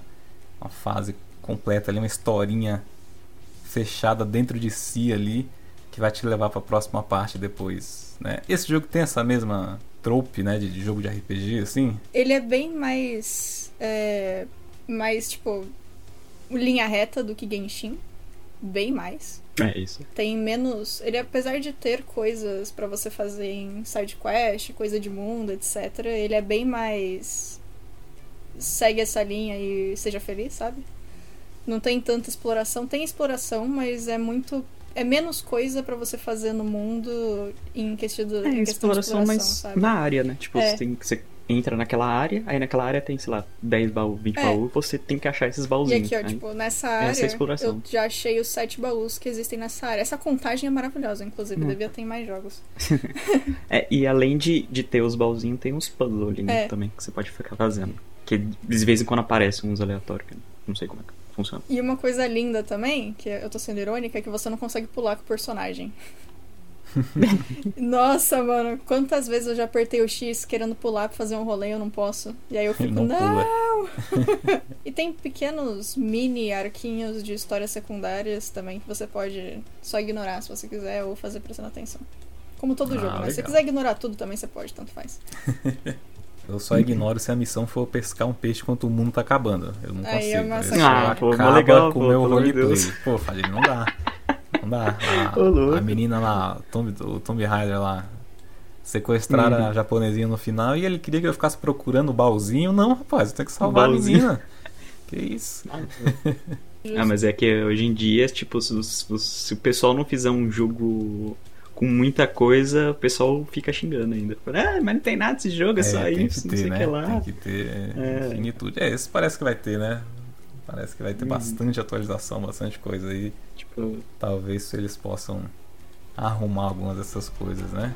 uma fase completa ali, uma historinha fechada dentro de si ali, que vai te levar pra próxima parte depois, né? Esse jogo tem essa mesma trope, né? De, de jogo de RPG, assim? Ele é bem mais. É, mais, tipo. linha reta do que Genshin. Bem mais. É isso. Tem menos. Ele, apesar de ter coisas pra você fazer em side quest, coisa de mundo, etc., ele é bem mais. segue essa linha e seja feliz, sabe? Não tem tanta exploração. Tem exploração, mas é muito. É menos coisa pra você fazer no mundo em questão, do, É, em questão de exploração, exploração, mas sabe? na área, né? Tipo, É. você, tem, você entra naquela área, aí naquela área tem, sei lá, 10 baús, 20 É. baús, você tem que achar esses E baúzinhos. aqui, ó, Aí- tipo, nessa área, eu já achei os sete baús que existem nessa área. Essa contagem é maravilhosa, inclusive, Hum. devia ter mais jogos. É, e além de, de ter os baúzinhos, tem uns puzzles ali, né, É. também, que você pode ficar fazendo. Que de vez em quando aparecem uns aleatórios, não sei como é que funciona. E uma coisa linda também, que eu tô sendo irônica, é que você não consegue pular com o personagem. Nossa, mano, quantas vezes eu já apertei o X querendo pular pra fazer um rolê e eu não posso. E aí eu fico, Não não! e tem pequenos mini arquinhos de histórias secundárias também que você pode só ignorar se você quiser ou fazer prestando atenção. Como todo Ah, jogo, né? Se você quiser ignorar tudo também você pode, tanto faz. Eu só ignoro se a missão for pescar um peixe enquanto o mundo tá acabando. Eu não Aí consigo. é Ah, pô, acaba legal, com pô, o meu roleplay. Pô, Fadinho, não dá. Não dá. A, a menina lá, Tomb, o Tomb Raider lá, sequestraram Uhum. a japonesinha no final e ele queria que eu ficasse procurando o baúzinho. Não, rapaz, eu tenho que salvar a menina. Que isso? Ah, mas é que hoje em dia, tipo, se, se- se o pessoal não fizer um jogo com muita coisa, o pessoal fica xingando ainda. Ah, mas não tem nada desse jogo, é, só tem isso, que não ter, sei o né? que lá. Tem que ter É. infinitude. É, esse parece que vai ter, né? Parece que vai ter Uhum. bastante atualização, bastante coisa aí. Talvez eles possam arrumar algumas dessas coisas, né?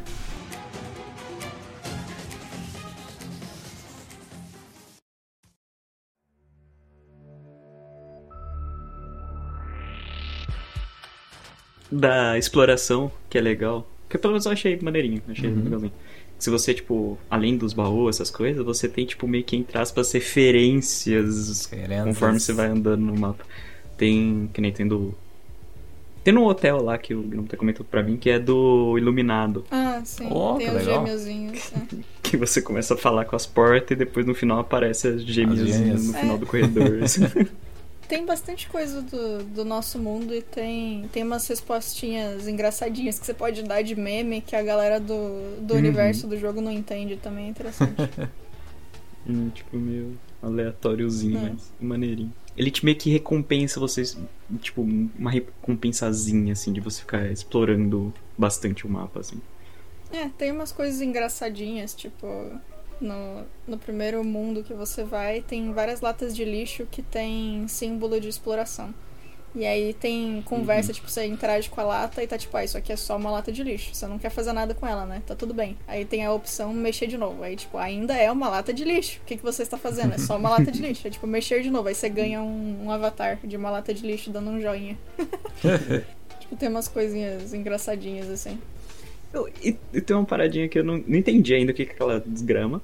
da exploração, que é legal. Que pelo menos eu achei maneirinho, achei Uhum. legalzinho. Se você, tipo, além dos baús, essas coisas, você tem, tipo, meio que entre aspas, referências Referências. conforme você vai andando no mapa. Tem, que nem tem do... Tem um hotel lá que o Gnome tá comentando pra mim, que é do Iluminado. Ah, sim. Oh, tem que os legal. gêmeozinhos. é. Que você começa a falar com as portas e depois no final aparece as gêmeas. no final É. do corredor. assim. Tem bastante coisa do, do nosso mundo e tem, tem umas respostinhas engraçadinhas que você pode dar de meme que a galera do, do Uhum. universo do jogo não entende também. É interessante. Hum, tipo, meio aleatóriozinho, É. mas maneirinho. Ele te meio que recompensa vocês, tipo, uma recompensazinha, assim, de você ficar explorando bastante o mapa, assim. É, tem umas coisas engraçadinhas, tipo, no, no primeiro mundo que você vai, tem várias latas de lixo que tem símbolo de exploração. E aí tem conversa, tipo, você interage com a lata e tá tipo, ah, isso aqui é só uma lata de lixo. Você não quer fazer nada com ela, né? Tá tudo bem. Aí tem a opção mexer de novo. Aí, tipo, ainda é uma lata de lixo. O que, que você está fazendo? É só uma lata de lixo. É tipo, mexer de novo. Aí você ganha um, um avatar de uma lata de lixo dando um joinha. tipo, tem umas coisinhas engraçadinhas assim. Eu- E, e tem uma paradinha que eu não, não entendi ainda o que que é aquela desgrama.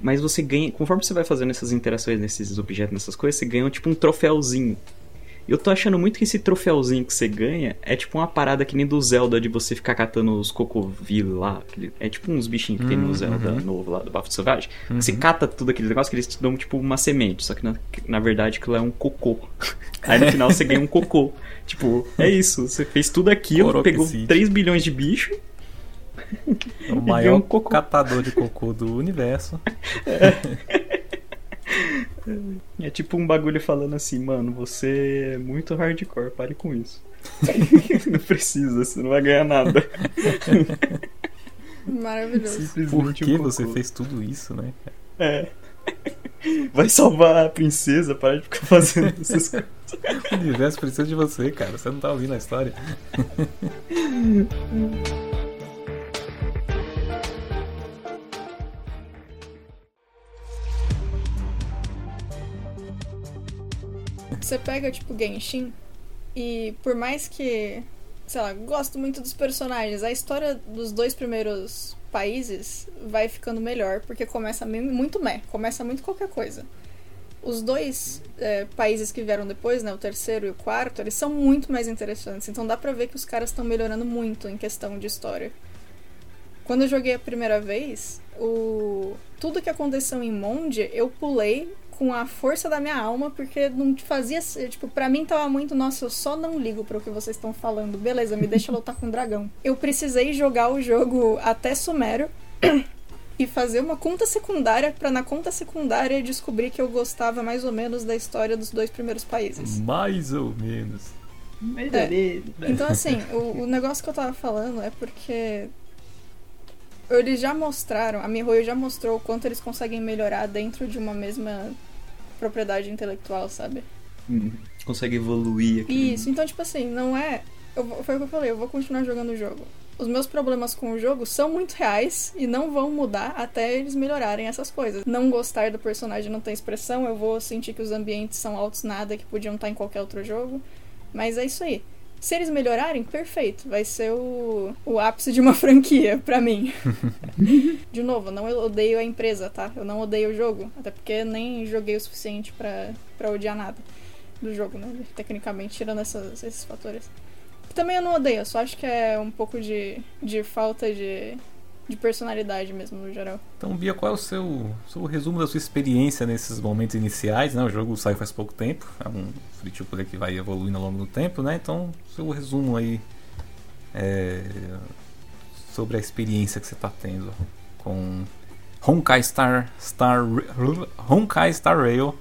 Mas você ganha, conforme você vai fazendo essas interações nesses objetos, nessas coisas, você ganha tipo um troféuzinho. Eu tô achando muito que esse troféuzinho que você ganha é tipo uma parada que nem do Zelda de você ficar catando os cocoville lá. É tipo uns bichinhos que tem no Uhum. Zelda novo lá do Bafo Selvagem. Você cata tudo aquele negócio que eles te dão tipo uma semente, só que na, na verdade aquilo é um cocô. Aí no final você ganha um cocô. Tipo, é isso. Você fez tudo aquilo, pegou Oroxide. 3 bilhões de bicho É o maior um catador de cocô do universo. É tipo um bagulho falando assim, mano, você é muito hardcore, pare com isso. não precisa, você não vai ganhar nada. Maravilhoso. Por Simplesmente que um você fez tudo isso, né? É. Vai salvar a princesa, para de ficar fazendo essas coisas. O universo precisa de você, cara. Você não tá ouvindo a história. Você pega, tipo, Genshin, e por mais que, sei lá, gosto muito dos personagens, a história dos dois primeiros países vai ficando melhor, porque começa me- muito meh, começa muito qualquer coisa. Os dois é, países que vieram depois, né, o terceiro e o quarto, eles são muito mais interessantes, então dá pra ver que os caras estão melhorando muito em questão de história. Quando eu joguei a primeira vez, o tudo que aconteceu em Monde, eu pulei com a força da minha alma, porque não fazia. Tipo, pra mim tava muito, nossa, eu só não ligo pro que vocês estão falando. Beleza, me deixa lutar com o dragão. Eu precisei jogar o jogo até Sumério e fazer uma conta secundária pra na conta secundária descobrir que eu gostava mais ou menos da história dos dois primeiros países. Mais ou menos. Melhorei. Então, assim, o, o negócio que eu tava falando é porque eles já mostraram, a MiHoYo já mostrou o quanto eles conseguem melhorar dentro de uma mesma propriedade intelectual, sabe? Hum, Consegue evoluir aqui. Isso, então, tipo assim, não é. Eu, foi o que eu falei, eu vou continuar jogando o jogo. Os meus problemas com o jogo são muito reais e não vão mudar até eles melhorarem essas coisas. Não gostar do personagem não tem expressão, eu vou sentir que os ambientes são altos nada que podiam estar em qualquer outro jogo. Mas é isso aí. Se eles melhorarem, perfeito. Vai ser o, o ápice de uma franquia pra mim. de novo, não odeio a empresa, tá? Eu não odeio o jogo. Até porque nem joguei o suficiente pra, pra odiar nada do jogo, né? Tecnicamente, tirando essas- esses fatores. Também eu não odeio, eu só acho que é um pouco de, de falta de, de personalidade mesmo, no geral. Então, Bia, qual é o seu, seu resumo da sua experiência nesses momentos iniciais? Né? O jogo saiu faz pouco tempo, é um free to play que vai evoluindo ao longo do tempo, né? Então, seu resumo aí é, sobre a experiência que você está tendo com Honkai Star, Star Honkai Star Rail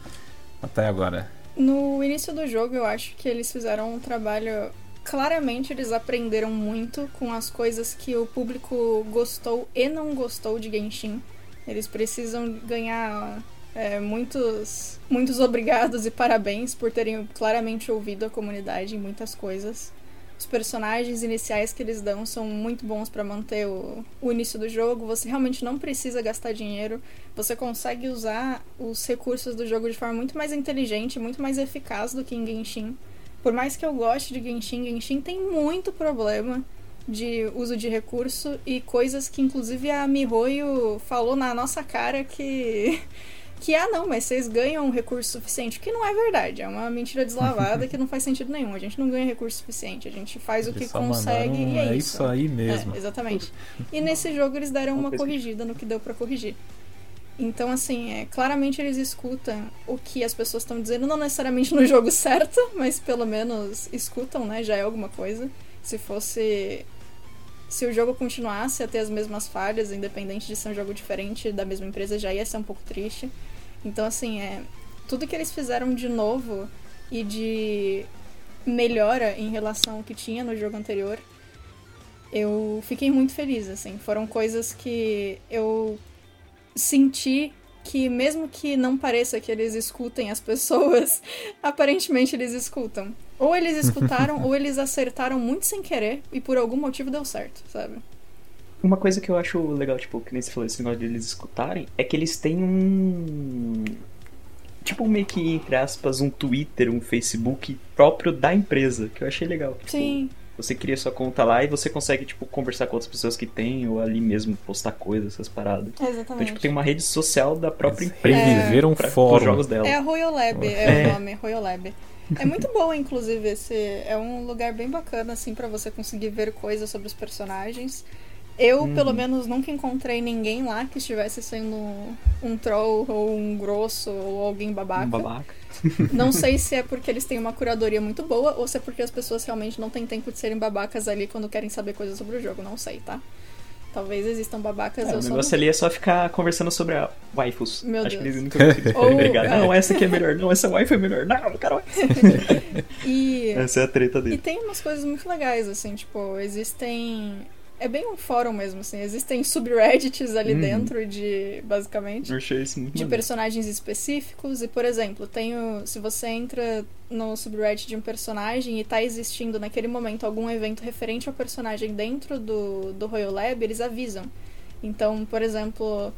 até agora. No início do jogo, eu acho que eles fizeram um trabalho. Claramente, eles aprenderam muito com as coisas que o público gostou e não gostou de Genshin. Eles precisam ganhar é, muitos, muitos obrigados e parabéns por terem claramente ouvido a comunidade em muitas coisas. Os personagens iniciais que eles dão são muito bons para manter o, o início do jogo. Você realmente não precisa gastar dinheiro. Você consegue usar os recursos do jogo de forma muito mais inteligente, muito mais eficaz do que em Genshin. Por mais que eu goste de Genshin, Genshin tem muito problema de uso de recurso e coisas que inclusive a MiHoYo falou na nossa cara que que ah não, mas vocês ganham recurso suficiente, o que não é verdade, é uma mentira deslavada que não faz sentido nenhum. A gente não ganha recurso suficiente, a gente faz o Eles que só consegue mandaram, e é, é isso. isso aí mesmo. É, exatamente. E nesse jogo eles deram Uma que- corrigida no que deu pra corrigir. Então, assim, é, claramente eles escutam o que as pessoas estão dizendo, não necessariamente no jogo certo, mas pelo menos escutam, né? Já é alguma coisa. Se fosse. Se o jogo continuasse a ter as mesmas falhas, independente de ser um jogo diferente da mesma empresa, já ia ser um pouco triste. Então, assim, é. Tudo que eles fizeram de novo e de melhora em relação ao que tinha no jogo anterior, eu fiquei muito feliz, assim. Foram coisas que eu senti que mesmo que não pareça que eles escutem as pessoas, aparentemente eles escutam. Ou eles escutaram, ou eles acertaram muito sem querer e por algum motivo deu certo, sabe? Uma coisa que eu acho legal, tipo, que nem você falou esse negócio de eles escutarem, é que eles têm um. Tipo, meio que, entre aspas, um Twitter, um Facebook próprio da empresa, que eu achei legal. Tipo, Sim. Você cria sua conta lá e você consegue, tipo, conversar com outras pessoas que tem, ou ali mesmo postar coisas, essas paradas. Então, Exatamente. tipo, tem uma rede social da própria Eles empresa. reviveram um pra, fórum. Os jogos dela. É a Royal Lab, é, É. o nome, Royal Lab. É muito bom, inclusive, esse é um lugar bem bacana, assim, pra você conseguir ver coisas sobre os personagens. Eu, Uhum. pelo menos, nunca encontrei ninguém lá que estivesse sendo um, um troll ou um grosso ou alguém babaca. Um babaca. Não sei se é porque eles têm uma curadoria muito boa ou se é porque as pessoas realmente não têm tempo de serem babacas ali quando querem saber coisas sobre o jogo. Não sei, tá? Talvez existam babacas, É, eu o só negócio não... ali é só ficar conversando sobre a waifus. Meu Acho que Deus. eles nunca Ou- pegar. é. Não, essa aqui é melhor. Não, essa waifu é melhor. Não, waifu. E, Essa é a treta e dele. tem umas coisas muito legais, assim, tipo, existem... É bem um fórum mesmo, assim, existem subreddits ali Uhum. dentro de, basicamente, Eu achei isso muito de maneiro. personagens específicos. E, por exemplo, tenho, se você entra no subreddit de um personagem e tá existindo naquele momento algum evento referente ao personagem dentro do, do Royal Lab, eles avisam. Então, por exemplo,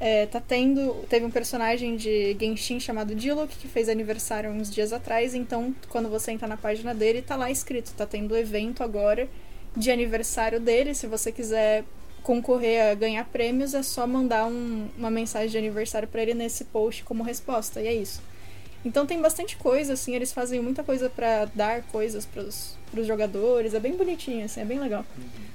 é, tá tendo. Teve um personagem de Genshin chamado Diluc que fez aniversário uns dias atrás. Então, quando você entra na página dele, tá lá escrito: tá tendo evento agora de aniversário dele. Se você quiser concorrer a ganhar prêmios, é só mandar um- uma mensagem de aniversário pra ele nesse post como resposta. E é isso. Então tem bastante coisa, assim, eles fazem muita coisa pra dar coisas pros, pros jogadores, é bem bonitinho, assim, é bem legal.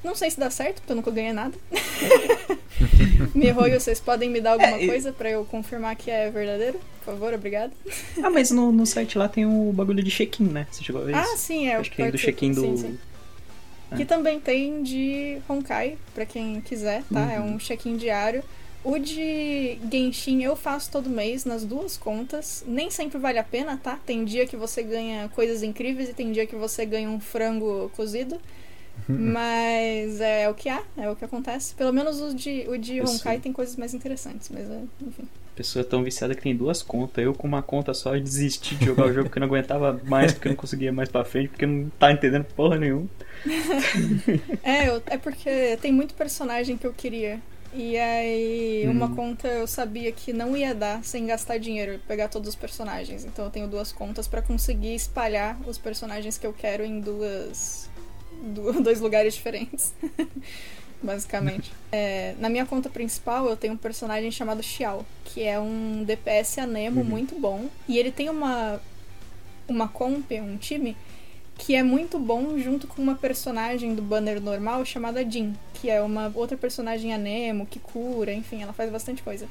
Não sei se dá certo, porque eu nunca ganhei nada. Mihoyo, vocês podem me dar alguma É, e- coisa pra eu confirmar que é verdadeiro? Por favor, obrigado. Ah, mas no, no site lá tem o bagulho de check-in, né? Você chegou a ver Ah, isso? sim, é o Acho que tem do check-in do. sim, sim. É. Que também tem de Honkai, pra quem quiser, tá? É Uhum. um check-in diário. O de Genshin eu faço todo mês nas duas contas. Nem sempre vale a pena, tá? Tem dia que você ganha coisas incríveis e tem dia que você ganha um frango cozido. Mas é o que há, é o que acontece. Pelo menos o de, o de Honkai tem coisas mais interessantes, mas é, enfim. Pessoa tão viciada que tem duas contas. Eu com uma conta só desisti de jogar o jogo porque eu não aguentava mais, porque eu não conseguia mais pra frente, porque eu não tá entendendo porra nenhuma. É, eu- é porque tem muito personagem que eu queria. E aí, Hum. uma conta eu sabia que não ia dar sem gastar dinheiro e pegar todos os personagens. Então eu tenho duas contas pra conseguir espalhar os personagens que eu quero em duas. du- dois lugares diferentes. Basicamente. É, na minha conta principal eu tenho um personagem chamado Xiao, que é um DPS anemo Uhum. muito bom. E ele tem uma. uma comp, um time que é muito bom junto com uma personagem do banner normal chamada Jean, que é uma outra personagem anemo que cura, enfim, ela faz bastante coisa.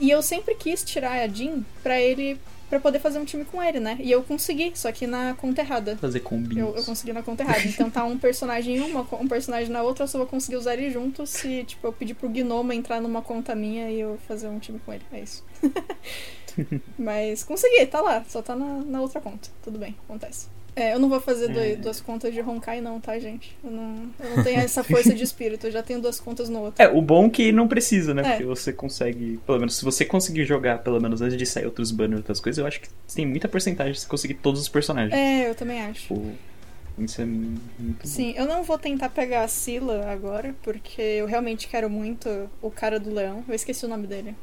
E eu sempre quis tirar a Jean pra ele para poder fazer um time com ele, né? E eu consegui, só que na conta errada. Fazer combinhos. Eu, eu consegui na conta errada. Então tá um personagem em uma, um personagem na outra, eu só vou conseguir usar ele junto se, tipo, eu pedir pro Gnoma entrar numa conta minha e eu fazer um time com ele. É isso. Mas consegui, tá lá. Só tá na, na outra conta. Tudo bem, acontece. É, eu não vou fazer dois- É. duas contas de Honkai, não, tá, gente? Eu não, eu não tenho essa força de espírito. Eu já tenho duas contas no outro. É, o bom é que não precisa, né? É. Porque você consegue, pelo menos, se você conseguir jogar, pelo menos antes de sair outros banners e outras coisas, eu acho que tem muita porcentagem de você conseguir todos os personagens. É, eu também acho. Tipo, isso é muito bom. Sim, eu não vou tentar pegar a Sila agora, porque eu realmente quero muito o cara do leão. Eu esqueci o nome dele.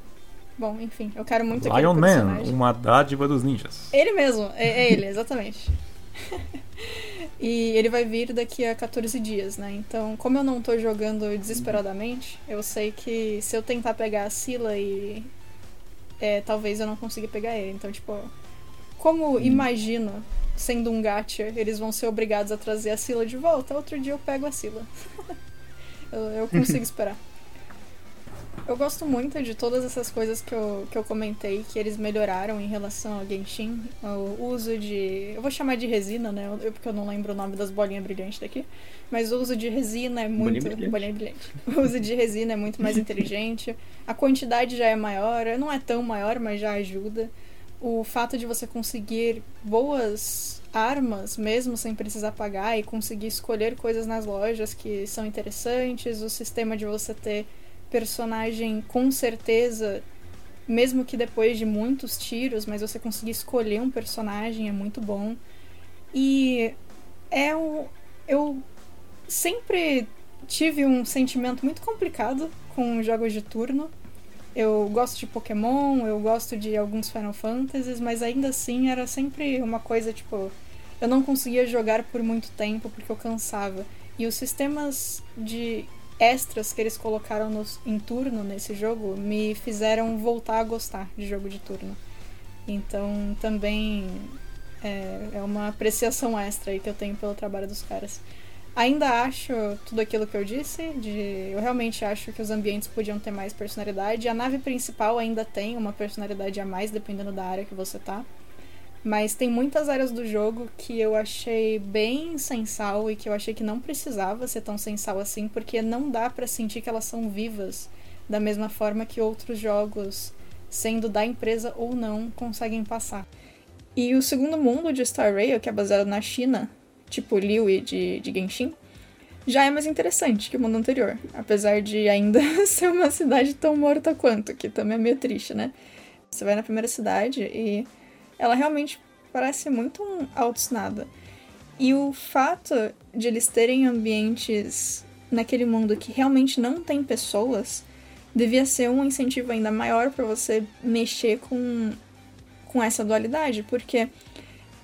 Bom, enfim, eu quero muito aquele Lion Man, personagem. uma dádiva dos ninjas. Ele mesmo, é, é ele, exatamente. e ele vai vir daqui a 14 dias, né? Então, como eu não tô jogando desesperadamente, eu sei que se eu tentar pegar a Sila e. É, talvez eu não consiga pegar ele. Então, tipo, como imagino, sendo um gacha, eles vão ser obrigados a trazer a Sila de volta, outro dia eu pego a Sila. eu, eu consigo esperar. Eu gosto muito de todas essas coisas que eu, que eu comentei, que eles melhoraram em relação ao Genshin. O uso de. Eu vou chamar de resina, né? Eu, porque eu não lembro o nome das bolinhas brilhantes daqui. Mas o uso de resina é muito. Bolinha brilhante. Bolinha brilhante. O uso de resina é muito mais inteligente. A quantidade já é maior. Não é tão maior, mas já ajuda. O fato de você conseguir boas armas, mesmo sem precisar pagar, e conseguir escolher coisas nas lojas que são interessantes. O sistema de você ter personagem com certeza, mesmo que depois de muitos tiros, mas você conseguir escolher um personagem é muito bom. E é um. Eu sempre tive um sentimento muito complicado com jogos de turno. Eu gosto de Pokémon, eu gosto de alguns Final Fantasies, mas ainda assim era sempre uma coisa tipo. Eu não conseguia jogar por muito tempo porque eu cansava. E os sistemas de extras que eles colocaram nos, em turno nesse jogo me fizeram voltar a gostar de jogo de turno. Então também é, é uma apreciação extra aí que eu tenho pelo trabalho dos caras. Ainda acho tudo aquilo que eu disse, de eu realmente acho que os ambientes podiam ter mais personalidade. A nave principal ainda tem uma personalidade a mais, dependendo da área que você tá. Mas tem muitas áreas do jogo que eu achei bem sensal e que eu achei que não precisava ser tão sensal assim, porque não dá para sentir que elas são vivas da mesma forma que outros jogos, sendo da empresa ou não, conseguem passar. E o segundo mundo de Star Rail, que é baseado na China, tipo Liu e de, de Genshin, já é mais interessante que o mundo anterior. Apesar de ainda ser uma cidade tão morta quanto, que também é meio triste, né? Você vai na primeira cidade e ela realmente parece muito um altos nada. E o fato de eles terem ambientes naquele mundo que realmente não tem pessoas devia ser um incentivo ainda maior para você mexer com, com essa dualidade, porque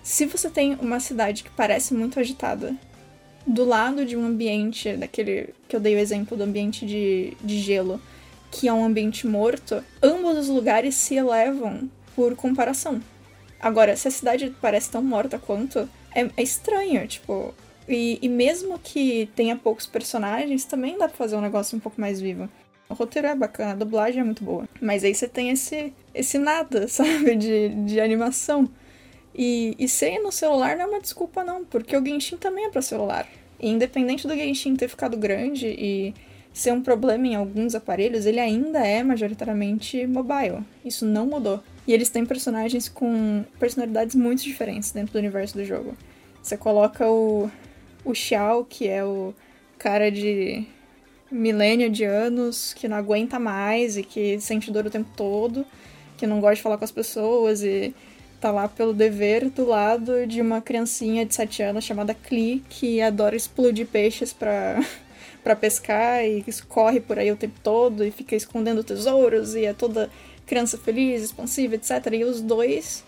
se você tem uma cidade que parece muito agitada do lado de um ambiente, daquele que eu dei o exemplo do ambiente de, de gelo, que é um ambiente morto, ambos os lugares se elevam por comparação. Agora, se a cidade parece tão morta quanto, é, é estranho, tipo. E, e, mesmo que tenha poucos personagens, também dá pra fazer um negócio um pouco mais vivo. O roteiro é bacana, a dublagem é muito boa. Mas aí você tem esse, esse nada, sabe, de, de animação. E, e ser no celular não é uma desculpa, não, porque o Genshin também é para celular. E independente do Genshin ter ficado grande e ser um problema em alguns aparelhos, ele ainda é majoritariamente mobile. Isso não mudou. E eles têm personagens com personalidades muito diferentes dentro do universo do jogo. Você coloca o, o Xiao, que é o cara de milênio de anos, que não aguenta mais e que sente dor o tempo todo, que não gosta de falar com as pessoas e tá lá pelo dever do lado de uma criancinha de 7 anos chamada Klee, que adora explodir peixes pra, pra pescar e corre por aí o tempo todo e fica escondendo tesouros e é toda criança feliz, expansiva, etc. E os dois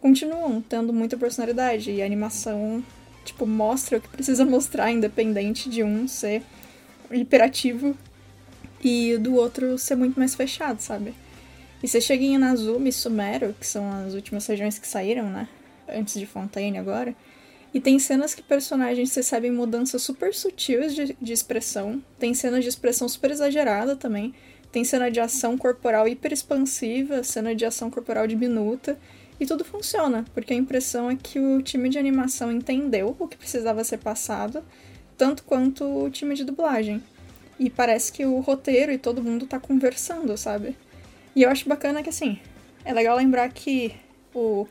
continuam tendo muita personalidade e a animação, tipo, mostra o que precisa mostrar, independente de um ser hiperativo e do outro ser muito mais fechado, sabe? E você chega em Inazuma e Sumero, que são as últimas regiões que saíram, né? Antes de Fontaine agora. E tem cenas que personagens recebem mudanças super sutis de, de expressão. Tem cenas de expressão super exagerada também. Tem cena de ação corporal hiper expansiva, cena de ação corporal diminuta. E tudo funciona, porque a impressão é que o time de animação entendeu o que precisava ser passado, tanto quanto o time de dublagem. E parece que o roteiro e todo mundo tá conversando, sabe? E eu acho bacana que, assim, é legal lembrar que o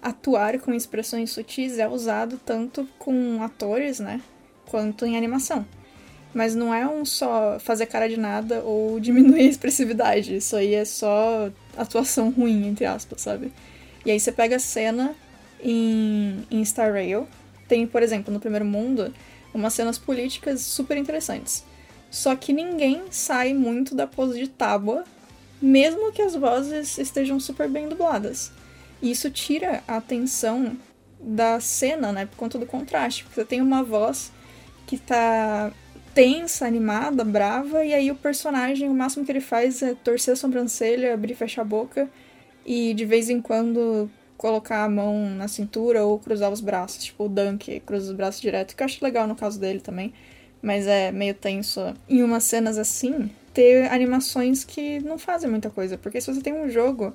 atuar com expressões sutis é usado tanto com atores, né, quanto em animação. Mas não é um só fazer cara de nada ou diminuir a expressividade. Isso aí é só atuação ruim, entre aspas, sabe? E aí você pega a cena em, em Star Rail. Tem, por exemplo, no primeiro mundo, umas cenas políticas super interessantes. Só que ninguém sai muito da pose de tábua mesmo que as vozes estejam super bem dubladas. E isso tira a atenção da cena, né, por conta do contraste, porque você tem uma voz que tá tensa, animada, brava, e aí o personagem, o máximo que ele faz é torcer a sobrancelha, abrir e fechar a boca, e de vez em quando colocar a mão na cintura ou cruzar os braços, tipo o Dunk cruza os braços direto, que eu acho legal no caso dele também, mas é meio tenso. Em umas cenas assim, ter animações que não fazem muita coisa. Porque se você tem um jogo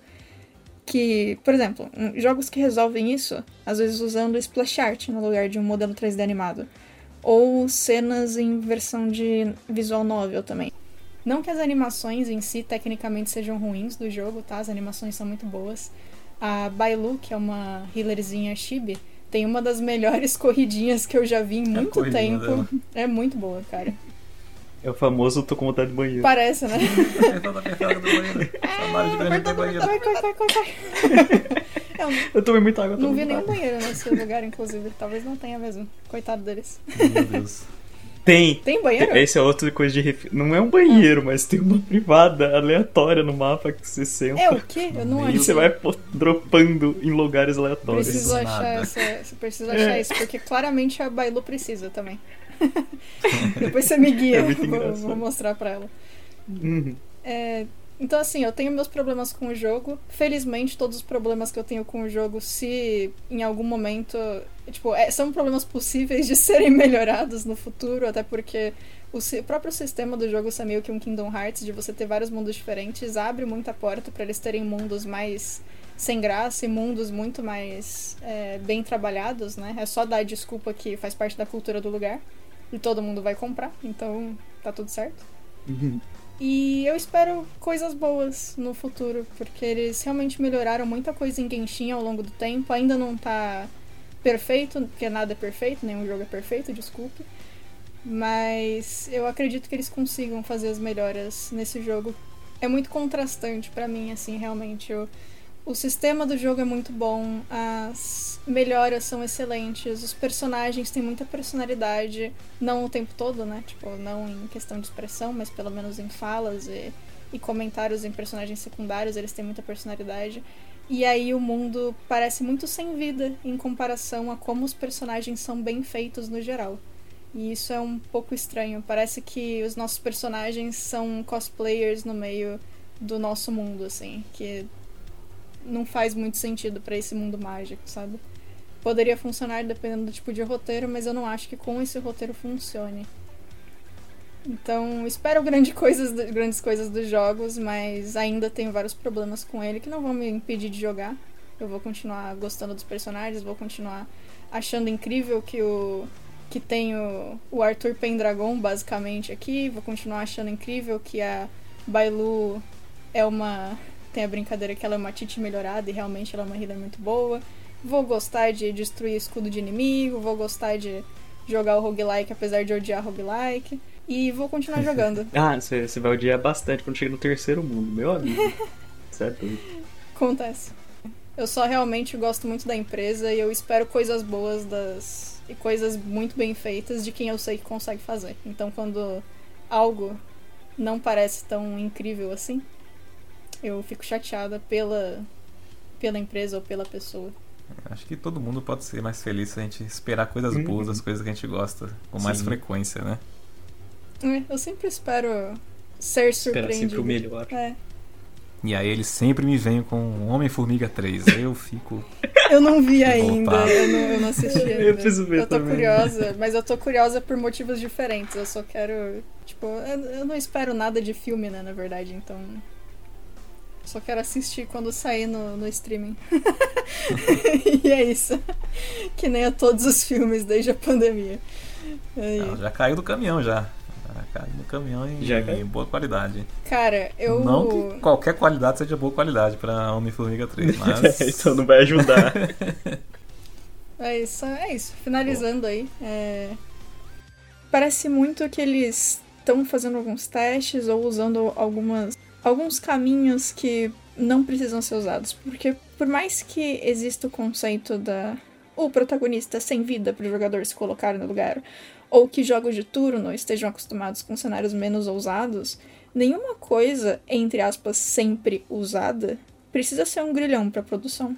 que, por exemplo, jogos que resolvem isso, às vezes usando splash art no lugar de um modelo 3D animado. Ou cenas em versão de visual novel também. Não que as animações em si tecnicamente sejam ruins do jogo, tá? As animações são muito boas. A Bailu, que é uma healerzinha chibi, tem uma das melhores corridinhas que eu já vi em é muito tempo. Dela. É muito boa, cara. É o famoso tô com vontade de banheiro. Parece, né? Eu tomei muita água. Não vi nenhum banheiro nesse lugar, inclusive. Talvez não tenha mesmo. Coitado deles. Meu Deus. Tem. Tem banheiro? Esse é outro coisa de ref... Não é um banheiro, mas tem uma privada aleatória no mapa que você senta. É o quê? Eu não E você vai dropando em lugares aleatórios. Preciso achar, essa, preciso achar é. isso, porque claramente a Bailu precisa também. Depois você me guia. É vou, vou, mostrar pra ela. Uhum. É, então, assim, eu tenho meus problemas com o jogo. Felizmente, todos os problemas que eu tenho com o jogo, se em algum momento. Tipo, é, são problemas possíveis de serem melhorados no futuro, até porque o próprio sistema do jogo ser meio que um Kingdom Hearts, de você ter vários mundos diferentes, abre muita porta para eles terem mundos mais sem graça e mundos muito mais é, bem trabalhados, né? É só dar desculpa que faz parte da cultura do lugar e todo mundo vai comprar, então tá tudo certo. E eu espero coisas boas no futuro, porque eles realmente melhoraram muita coisa em Genshin ao longo do tempo. Ainda não tá perfeito, porque nada é perfeito, nenhum jogo é perfeito, desculpe. Mas eu acredito que eles consigam fazer as melhoras nesse jogo. É muito contrastante para mim, assim, realmente. Eu, o sistema do jogo é muito bom, as melhoras são excelentes, os personagens têm muita personalidade, não o tempo todo, né? Tipo, não em questão de expressão, mas pelo menos em falas e, e comentários em personagens secundários, eles têm muita personalidade. E aí o mundo parece muito sem vida em comparação a como os personagens são bem feitos no geral. E isso é um pouco estranho. Parece que os nossos personagens são cosplayers no meio do nosso mundo, assim, que não faz muito sentido para esse mundo mágico, sabe? Poderia funcionar dependendo do tipo de roteiro, mas eu não acho que com esse roteiro funcione. Então, espero grande coisas, grandes coisas dos jogos, mas ainda tenho vários problemas com ele que não vão me impedir de jogar. Eu vou continuar gostando dos personagens, vou continuar achando incrível que o que tem o, o Arthur Pendragon basicamente aqui, vou continuar achando incrível que a Bailu é uma tem a brincadeira que ela é uma Titi melhorada e realmente ela é uma healer muito boa. Vou gostar de destruir escudo de inimigo, vou gostar de jogar o roguelike apesar de odiar roguelike. E vou continuar jogando. ah, você vai odiar bastante quando chega no terceiro mundo, meu amigo. certo? Acontece. Eu só realmente gosto muito da empresa e eu espero coisas boas das. e coisas muito bem feitas de quem eu sei que consegue fazer. Então quando algo não parece tão incrível assim, eu fico chateada pela, pela empresa ou pela pessoa. Acho que todo mundo pode ser mais feliz se a gente esperar coisas uhum. boas, as coisas que a gente gosta, com mais Sim. frequência, né? É, eu sempre espero ser surpreendido. Espera sempre o melhor. É. E aí eles sempre me vêm com Homem-Formiga 3. eu fico. Eu não vi ainda, eu não, eu não assisti ainda. Eu preciso ver Eu tô também. curiosa, mas eu tô curiosa por motivos diferentes. Eu só quero. Tipo, eu não espero nada de filme, né, na verdade, então. Só quero assistir quando sair no, no streaming. e é isso. Que nem a todos os filmes desde a pandemia. Não, já caiu do caminhão já. Já caiu do caminhão em, já em boa qualidade. Cara, eu. Não que qualquer qualidade seja boa qualidade pra Homem-Formiga 3, mas. então não vai ajudar. é isso, é isso. Finalizando Pô. aí. É... Parece muito que eles estão fazendo alguns testes ou usando algumas alguns caminhos que não precisam ser usados. Porque por mais que exista o conceito da o protagonista sem vida para o jogador se colocar no lugar, ou que jogos de turno estejam acostumados com cenários menos ousados, nenhuma coisa, entre aspas, sempre usada, precisa ser um grilhão para produção.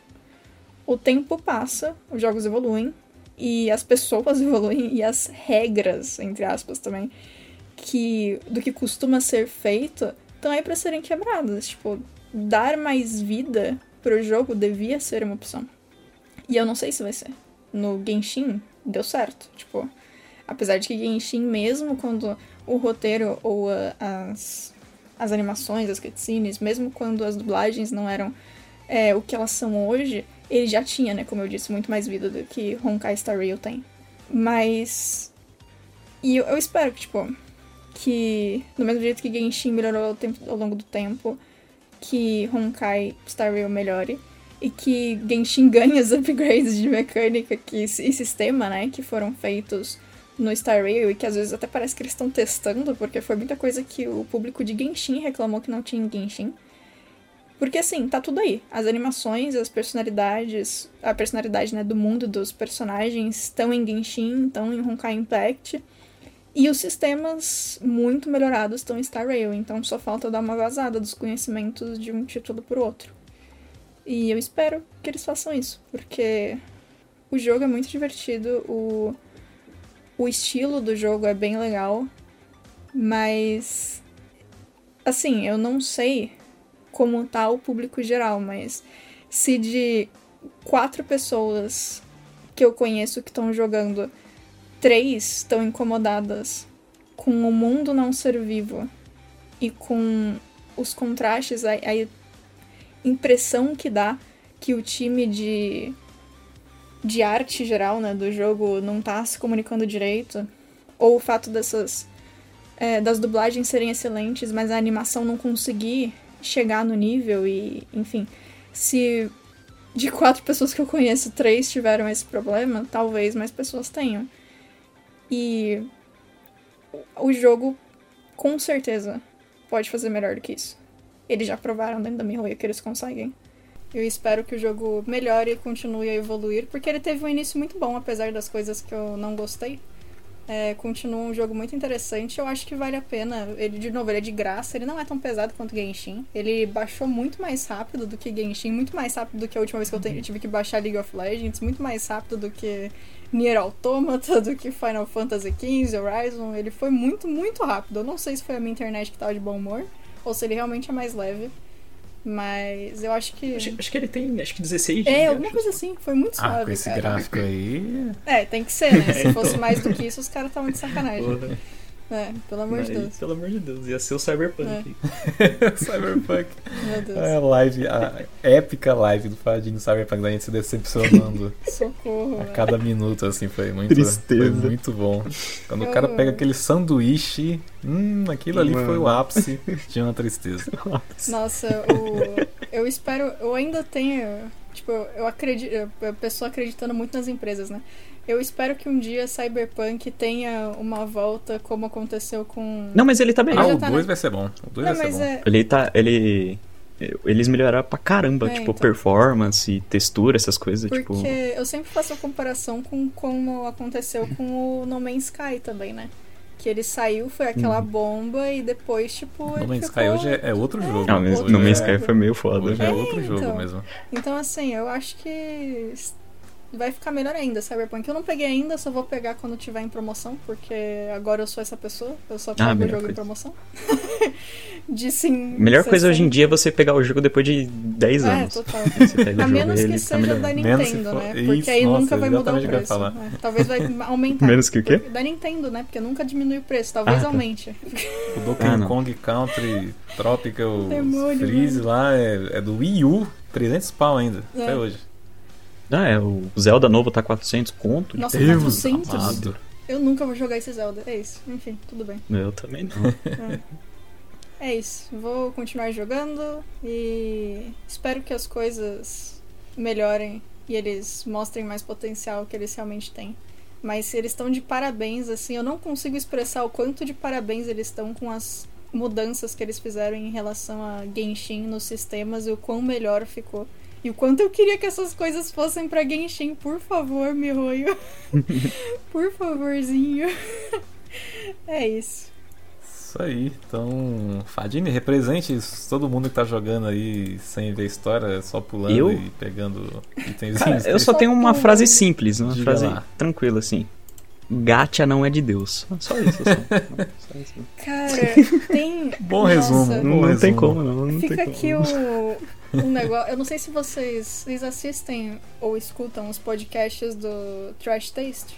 O tempo passa, os jogos evoluem, e as pessoas evoluem, e as regras, entre aspas, também, que do que costuma ser feito estão aí para serem quebradas. Tipo, dar mais vida pro jogo devia ser uma opção. E eu não sei se vai ser. No Genshin, deu certo. Tipo, apesar de que Genshin, mesmo quando o roteiro ou as, as animações, as cutscenes, mesmo quando as dublagens não eram é, o que elas são hoje, ele já tinha, né, como eu disse, muito mais vida do que Honkai Star Rail tem. Mas. E eu, eu espero que, tipo, que, do mesmo jeito que Genshin melhorou ao, longo do tempo, que Honkai Star Rail melhore. E que Genshin ganhe os upgrades de mecânica que, e sistema, né, que foram feitos no Star Rail e que às vezes até parece que eles estão testando, porque foi muita coisa que o público de Genshin reclamou que não tinha em Genshin. Porque assim, tá tudo aí. As animações, as personalidades, a personalidade né, do mundo dos personagens estão em Genshin, estão em Honkai Impact. E os sistemas muito melhorados estão em Star Rail, então só falta dar uma vazada dos conhecimentos de um título pro outro. E eu espero que eles façam isso, porque o jogo é muito divertido, o, o estilo do jogo é bem legal, mas assim, eu não sei como tá o público geral, mas se de quatro pessoas que eu conheço que estão jogando três estão incomodadas com o mundo não ser vivo e com os contrastes, a, a impressão que dá que o time de de arte geral, né, do jogo não tá se comunicando direito, ou o fato dessas é, das dublagens serem excelentes, mas a animação não conseguir chegar no nível e, enfim, se de quatro pessoas que eu conheço, três tiveram esse problema, talvez mais pessoas tenham. E o jogo, com certeza, pode fazer melhor do que isso. Eles já provaram dentro da MiHoYo que eles conseguem. Eu espero que o jogo melhore e continue a evoluir, porque ele teve um início muito bom, apesar das coisas que eu não gostei. É, continua um jogo muito interessante. Eu acho que vale a pena. Ele, de novo, ele é de graça. Ele não é tão pesado quanto Genshin. Ele baixou muito mais rápido do que Genshin. Muito mais rápido do que a última vez que eu, eu tive que baixar League of Legends. Muito mais rápido do que Nier Automata, do que Final Fantasy XV, Horizon. Ele foi muito, muito rápido. Eu não sei se foi a minha internet que tava de bom humor. Ou se ele realmente é mais leve. Mas eu acho que. Acho, acho que ele tem, acho que 16 É, alguma acho. coisa assim. Foi muito Ah, suave. com esse cara. gráfico aí. É, tem que ser, né? Se fosse mais do que isso, os caras estavam de sacanagem. Porra. É, pelo amor de Aí, Deus. Pelo amor de Deus, ia ser o Cyberpunk. Cyberpunk. Meu Deus. É a live, a épica live do Fadinho Cyberpunk da gente se decepcionando Socorro. a cada minuto, assim, foi muito, Tristeza. foi muito bom. Quando o cara pega aquele sanduíche, hum, aquilo ali foi o Mano. ápice de uma tristeza. Nossa, o... eu espero. Eu ainda tenho. Tipo, eu acredito. A pessoa acreditando muito nas empresas, né? Eu espero que um dia Cyberpunk tenha uma volta como aconteceu com. Não, mas ele tá Ele Ah, o tá 2 na- vai ser bom. O 2 Não, vai ser bom. é. Ele tá. Ele. Eles melhoraram pra caramba, É, tipo, então. performance, textura, essas coisas, Porque tipo. eu sempre faço a comparação com como aconteceu com o No Man's Sky também, né? Que ele saiu, foi aquela Uhum. bomba e depois, tipo. No ele Man's ficou... Sky hoje é, é outro jogo. Não, no é- Man's Sky foi meio foda. Hoje é né? outro jogo então. mesmo. Então, assim, eu acho que vai ficar melhor ainda, Cyberpunk. Eu não peguei ainda, só vou pegar quando tiver em promoção, porque agora eu sou essa pessoa, eu só pego o Ah, melhor jogo em coisa. promoção. De sim. Melhor coisa hoje em 60. dia é você pegar o jogo depois de 10 É, anos. total. Você pega A o jogo menos e que tá seja da Nintendo, for- né? Isso, Porque aí nossa, nunca vai mudar o o preço. falar. né? Talvez vai aumentar. Menos que o quê? Da Nintendo, né? Porque nunca diminui o preço. Talvez Ah, tá. aumente. O Donkey Ah. Kong Country Tropical Demônio, Freeze mano. lá é, é do Wii U, 300 pau ainda, É. até hoje. Ah, é, o Zelda novo tá 400 conto. Nossa, Deus 400? amado. Eu nunca vou jogar esse Zelda. É isso. Enfim, tudo bem. Eu também não. É isso. Vou continuar jogando e espero que as coisas melhorem e eles mostrem mais potencial que eles realmente têm. Mas eles estão de parabéns, assim, eu não consigo expressar o quanto de parabéns eles estão com as mudanças que eles fizeram em relação a Genshin nos sistemas e o quão melhor ficou. E o quanto eu queria que essas coisas fossem pra Genshin, por favor, Mihoyo. por favorzinho. é isso. Isso aí, então, Fadini, represente todo mundo que tá jogando aí sem ver história, só pulando Eu? e pegando itens. Cara, eu só tenho uma frase simples, uma Diga frase lá. tranquila assim. Gacha não é de Deus. Só isso. Só. Só isso. Cara, tem. Bom Nossa, resumo. Não, não tem resumo. como, não. não Fica tem como. aqui o, um negócio. Eu não sei se vocês, vocês assistem ou escutam os podcasts do Trash Taste.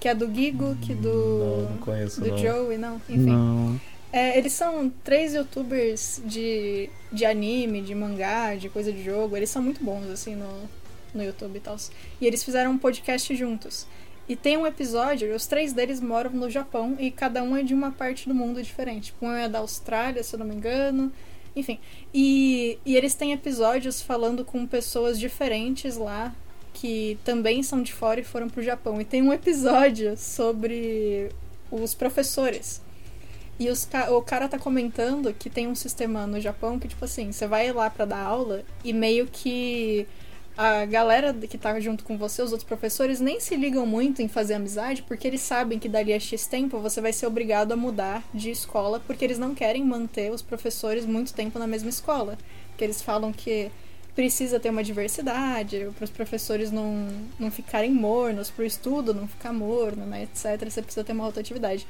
Que é do Gigo, que Não, do. não conheço do não. Joey, não. Enfim. Não. É, eles são três youtubers de, de anime, de mangá, de coisa de jogo. Eles são muito bons, assim, no, no YouTube e tal. E eles fizeram um podcast juntos. E tem um episódio, os três deles moram no Japão e cada um é de uma parte do mundo diferente. Um é da Austrália, se eu não me engano. Enfim. E, e eles têm episódios falando com pessoas diferentes lá que também são de fora e foram pro Japão. E tem um episódio sobre os professores. E os o cara tá comentando que tem um sistema no Japão que, tipo assim, você vai lá pra dar aula e meio que a galera que tá junto com você, os outros professores, nem se ligam muito em fazer amizade, porque eles sabem que dali a X tempo você vai ser obrigado a mudar de escola, porque eles não querem manter os professores muito tempo na mesma escola. Porque eles falam que precisa ter uma diversidade, para os professores não, não ficarem mornos, para o estudo não ficar morno, né, etc. Você precisa ter uma rotatividade.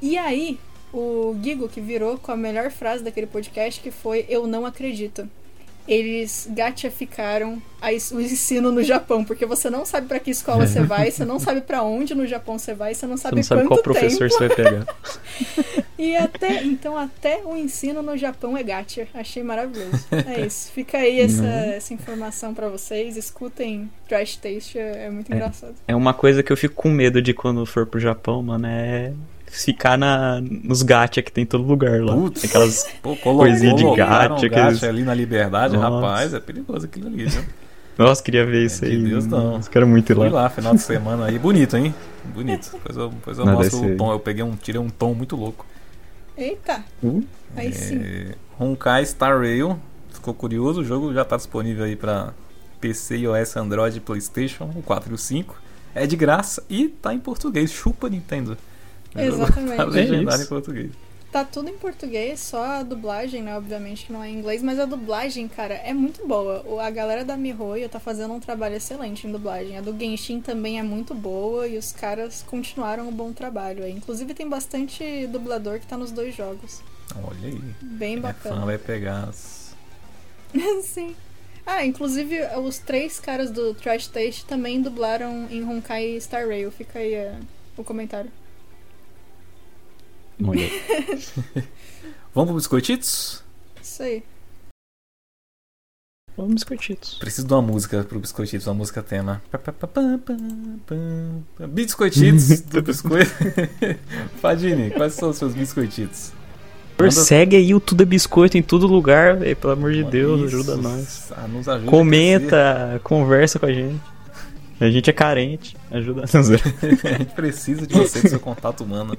E aí, o Gigo que virou com a melhor frase daquele podcast, que foi Eu não acredito. Eles gatificaram o ensino no Japão, porque você não sabe pra que escola você vai, você não sabe pra onde no Japão você vai, você não Você sabe não sabe quanto qual professor tempo. você vai pegar. E até, então até o ensino no Japão é gacha. Achei maravilhoso. É isso. Fica aí essa, Uhum. essa informação pra vocês. Escutem Trash Taste, é é muito É. engraçado. É uma coisa que eu fico com medo de quando for pro Japão, mano, é ficar na, nos gacha que tem em todo lugar lá. Putz. Aquelas Pô, colocou, Coisinha de gacha, um gacha aqueles- ali na liberdade, Nossa. rapaz, é perigoso aquilo ali, viu? Nossa, queria ver isso É, aí. de Deus não. Os caras muito ir Fui lá. lá, final de semana aí, bonito, hein? Bonito. Depois eu, depois eu Não, mostro o tom, eu peguei um, tirei um tom muito louco. Eita, Uh, aí sim. É, Honkai Star Rail, ficou curioso, o jogo já está disponível aí para PC, iOS, Android, Playstation, o 4 e o 5. É de graça e tá em português, chupa Nintendo. O jogo Exatamente. Tá É legendado em português. Tá tudo em português, só a dublagem, né? Obviamente que não é em inglês, mas a dublagem, cara, é muito boa. O- A galera da MiHoYo tá fazendo um trabalho excelente em dublagem. A do Genshin também é muito boa e os caras continuaram um bom trabalho. aí. Inclusive tem bastante dublador que tá nos dois jogos. Olha aí. Bem é fã bacana. vai pegar as... Sim. Ah, inclusive os três caras do Trash Taste também dublaram em Honkai Star Rail. Fica aí é, o comentário. Olha. Vamos pro Biscoititos? Isso aí. Vamos biscoititos. Preciso de uma música pro Biscoititos, uma música tema. Biscoititos do Biscoito. Fadini, quais são os seus biscoititos? Manda- Segue aí o Tudo é Biscoito em todo lugar, velho. Pelo amor de Deus, Isso, ajuda nós. ah, nos ajuda Comenta, conversa com a gente. A gente é carente. Ajuda. A gente precisa de você, do seu contato humano.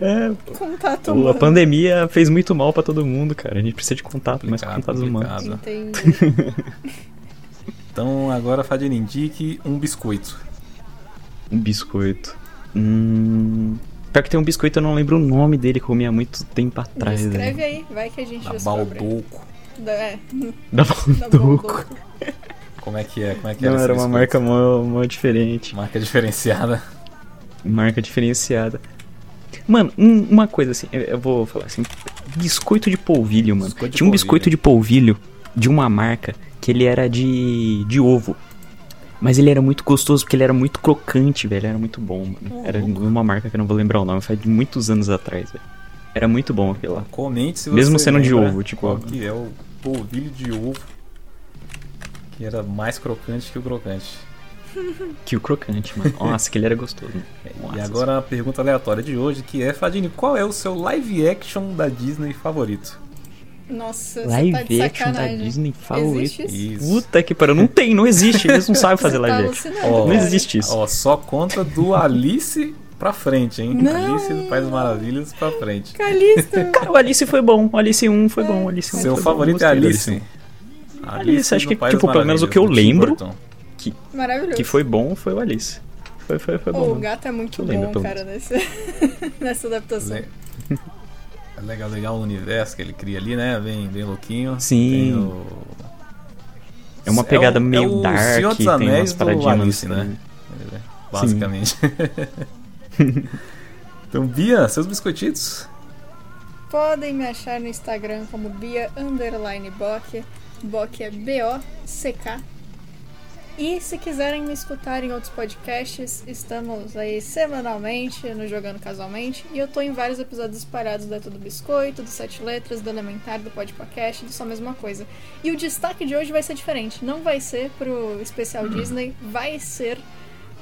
É, Contato a humano. pandemia fez muito mal pra todo mundo, cara. A gente precisa de contato, mais Complicado, contatos humanos. complicado. Entendi. Então agora, Fadini, indique um biscoito. Um biscoito. Hum. Pior que tem um biscoito, eu não lembro o nome dele, que eu comia há muito tempo atrás. Escreve velho. aí, vai que a gente Da descobre. Baldoco. Da, é, Da da Balduco. Baldoco. Como é que é? Como é que Não, esse era uma biscoito? marca mó, mó diferente. Marca diferenciada. Marca diferenciada. Mano, um- uma coisa assim, eu, vou falar assim. Biscoito de polvilho, mano. Biscoito Tinha um polvilho. biscoito de polvilho de uma marca que ele era de, de ovo. Mas ele era muito gostoso porque ele era muito crocante, velho. Era muito bom, mano. Era de uma marca que eu não vou lembrar o nome, faz de muitos anos atrás, velho. Era muito bom aquilo lá. Comente se você Mesmo sendo de ovo, tipo- Qual que é o polvilho de ovo que era mais crocante que o crocante. Que o crocante, mano. Nossa, que ele era gostoso. Nossa, e agora a pergunta aleatória de hoje, que é, Fadini, qual é o seu live action da Disney favorito? Nossa, você tá de Live action da. Disney favorito. Puta que pariu. Não tem, não existe. Eles não sabem fazer tá live action. alucinando, Ó, Não existe isso. Ó, só conta do Alice pra frente, hein? Não. Alice do País Maravilhas pra frente. Calista. Cara, o Alice foi bom. O Alice 1 foi bom. O Alice 1 Seu foi favorito bom. é do Alice. Alice, acho que, tipo, pelo menos o que eu lembro- Burton. Maravilhoso. Que foi bom foi o Alice. Foi, foi, foi bom. o gato é muito Eu lembro, bom, pelo cara, nesse, nessa adaptação. Le- É legal, legal o universo que ele cria ali, né? Bem, bem louquinho. Sim. Tem o... É uma pegada o- meio o dark, Senhor dos tem Anéis umas do paradinhas Alice, né? Basicamente. então, Bia, seus biscoititos? Podem me achar no Instagram como Bia Underline Bock. Bock é B-O-C-K. E se quiserem me escutar em outros podcasts, estamos aí semanalmente no Jogando Casualmente. E eu tô em vários episódios espalhados do É Tudo Biscoito, do Sete Letras, do Elementar, do Podcast, do Só Mesma Coisa. E o destaque de hoje vai ser diferente. Não vai ser pro especial Disney, vai ser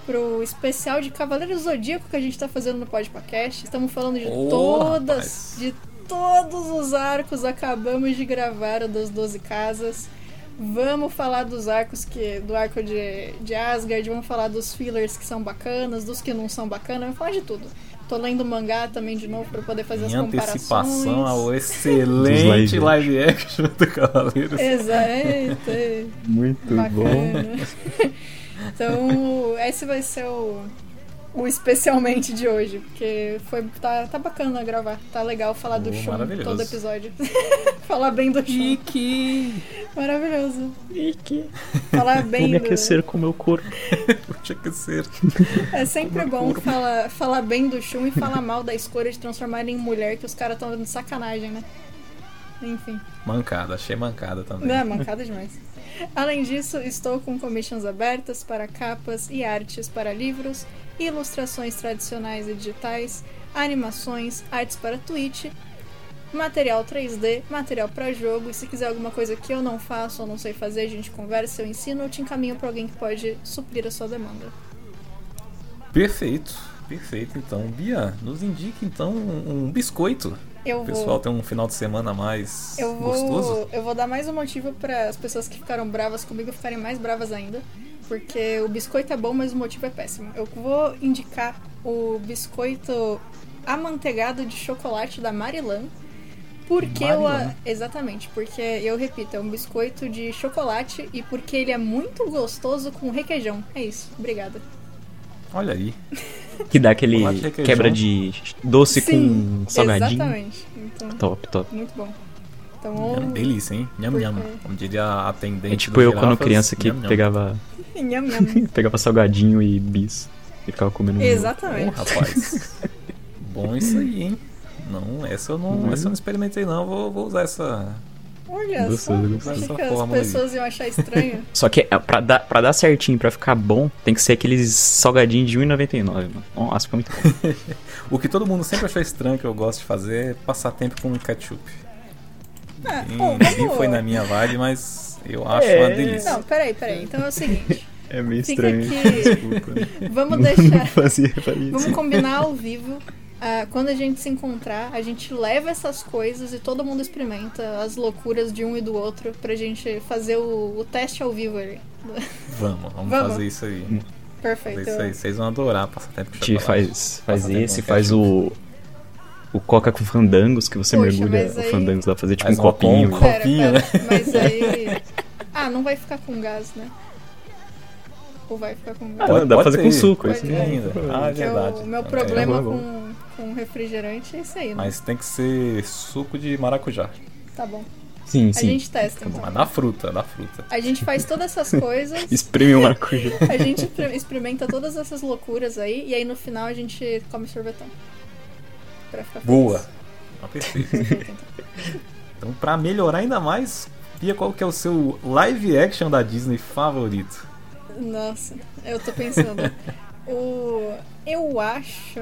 pro especial de Cavaleiro Zodíaco que a gente tá fazendo no Podcast. Estamos falando de Ô, todas, rapaz. de todos os arcos. Acabamos de gravar o das 12 casas. Vamos falar dos arcos que. do arco de, de Asgard, vamos falar dos fillers que são bacanas, dos que não são bacanas, vamos falar de tudo. Tô lendo mangá também de novo pra poder fazer Em as comparações. antecipação ao excelente live action do Cavaleiros. Exato. Muito Bacana. então, esse vai ser o, o especialmente de hoje, porque foi, tá, tá bacana gravar. Tá legal falar do Oh, maravilhoso. todo episódio. falar bem do Shun. Kiki! Maravilhoso. Ike. Falar Vou bem me do... aquecer com o meu corpo. Tinha que ser. É sempre bom falar, falar bem do Shun e falar mal da escolha de transformar ele em mulher, que os caras estão de sacanagem, né? enfim. Mancada, achei mancada também. Não, é mancada demais. Além disso, estou com commissions abertas para capas e artes para livros, ilustrações tradicionais e digitais, animações, artes para Twitch, material 3D, material para jogo. E se quiser alguma coisa que eu não faço ou não sei fazer, a gente conversa, eu ensino, eu te encaminho para alguém que pode suprir a sua demanda. Perfeito, perfeito. Então, Bia, nos indique então um, biscoito. Eu O pessoal vou. tem um final de semana mais Eu gostoso. vou, eu vou dar mais um motivo para as pessoas que ficaram bravas comigo ficarem mais bravas ainda. Porque o biscoito é bom, mas o motivo é péssimo. Eu vou indicar o biscoito amanteigado de chocolate da Marilan. Porque eu. Exatamente, porque eu repito, é um biscoito de chocolate e porque ele é muito gostoso com requeijão. É isso, obrigada. Olha aí. Que dá aquele quebra de doce Sim, com salgadinho. Exatamente. Então, Top, top. muito bom. Então, Nham, delícia, hein? Nham, nham. Como diria a atendente É tipo eu quando Girafas, criança que nham, nham. pegava, nham, nham. pegava salgadinho e bis e ficava comendo um. Exatamente. rapaz. Bom isso aí, hein? Não, essa eu não, Uhum. essa eu não experimentei não. Vou, vou usar essa. Olha Gostoso, só, Essa que as pessoas iam achar estranho. Só que é, pra dar, pra dar certinho, pra ficar bom, tem que ser aqueles salgadinhos de R$1,99, mano. Nossa, fica muito bom. O que todo mundo sempre achou estranho que eu gosto de fazer é passar tempo com ketchup. Ah, foi na minha vibe, mas eu acho É. uma delícia. Não, peraí, peraí. Então é o seguinte. É meio Fica aqui. Desculpa. Vamos Não deixar. fazia pra isso. Vamos combinar ao vivo. Ah, quando a gente se encontrar, a gente leva essas coisas e todo mundo experimenta as loucuras de um e do outro pra gente fazer o, o teste ao vivo ali. Vamos, vamos, Vamos. fazer isso aí. Perfeito. Fazer isso aí. Vocês vão adorar passar tempo com A gente chocolate. faz, faz esse, faz o. O coca com fandangos, que você Poxa, mergulha mas o aí- fandangos lá, fazer tipo Faz um um copinho. Pera, copinho, pera, Mas aí. Ah, não vai ficar com gás, né? Ou vai ficar com gás? Ah, não, dá pra fazer ter. com suco, Pode isso ainda. Ah, é é verdade. o meu É, problema é com, com refrigerante é isso aí, né? Mas tem que ser suco de maracujá. Tá bom. Sim, A sim. gente testa, então. Mas da fruta, da fruta. A gente faz todas essas coisas. Espreme o maracujá. A gente experimenta todas essas loucuras aí. E aí no final a gente come sorvetão. Pra ficar Boa. feliz. Ah, perfeito. Então. Pra melhorar ainda mais, Pia, qual que é o seu live action da Disney favorito? Nossa, eu tô pensando. O. Eu acho.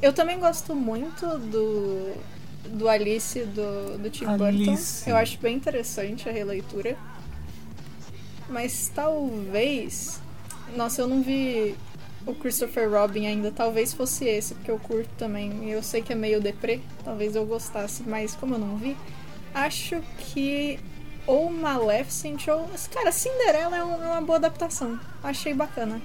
Eu também gosto muito do. Do Alice do, do Tim Burton. Alice. Eu acho bem interessante a releitura. Mas talvez. Nossa, eu não vi o Christopher Robin ainda. Talvez fosse esse, porque eu curto também. Eu sei que é meio deprê. Talvez eu gostasse, mas como eu não vi, acho que. Ou Maleficent ou. Cara, Cinderela é é uma boa adaptação. Achei bacana.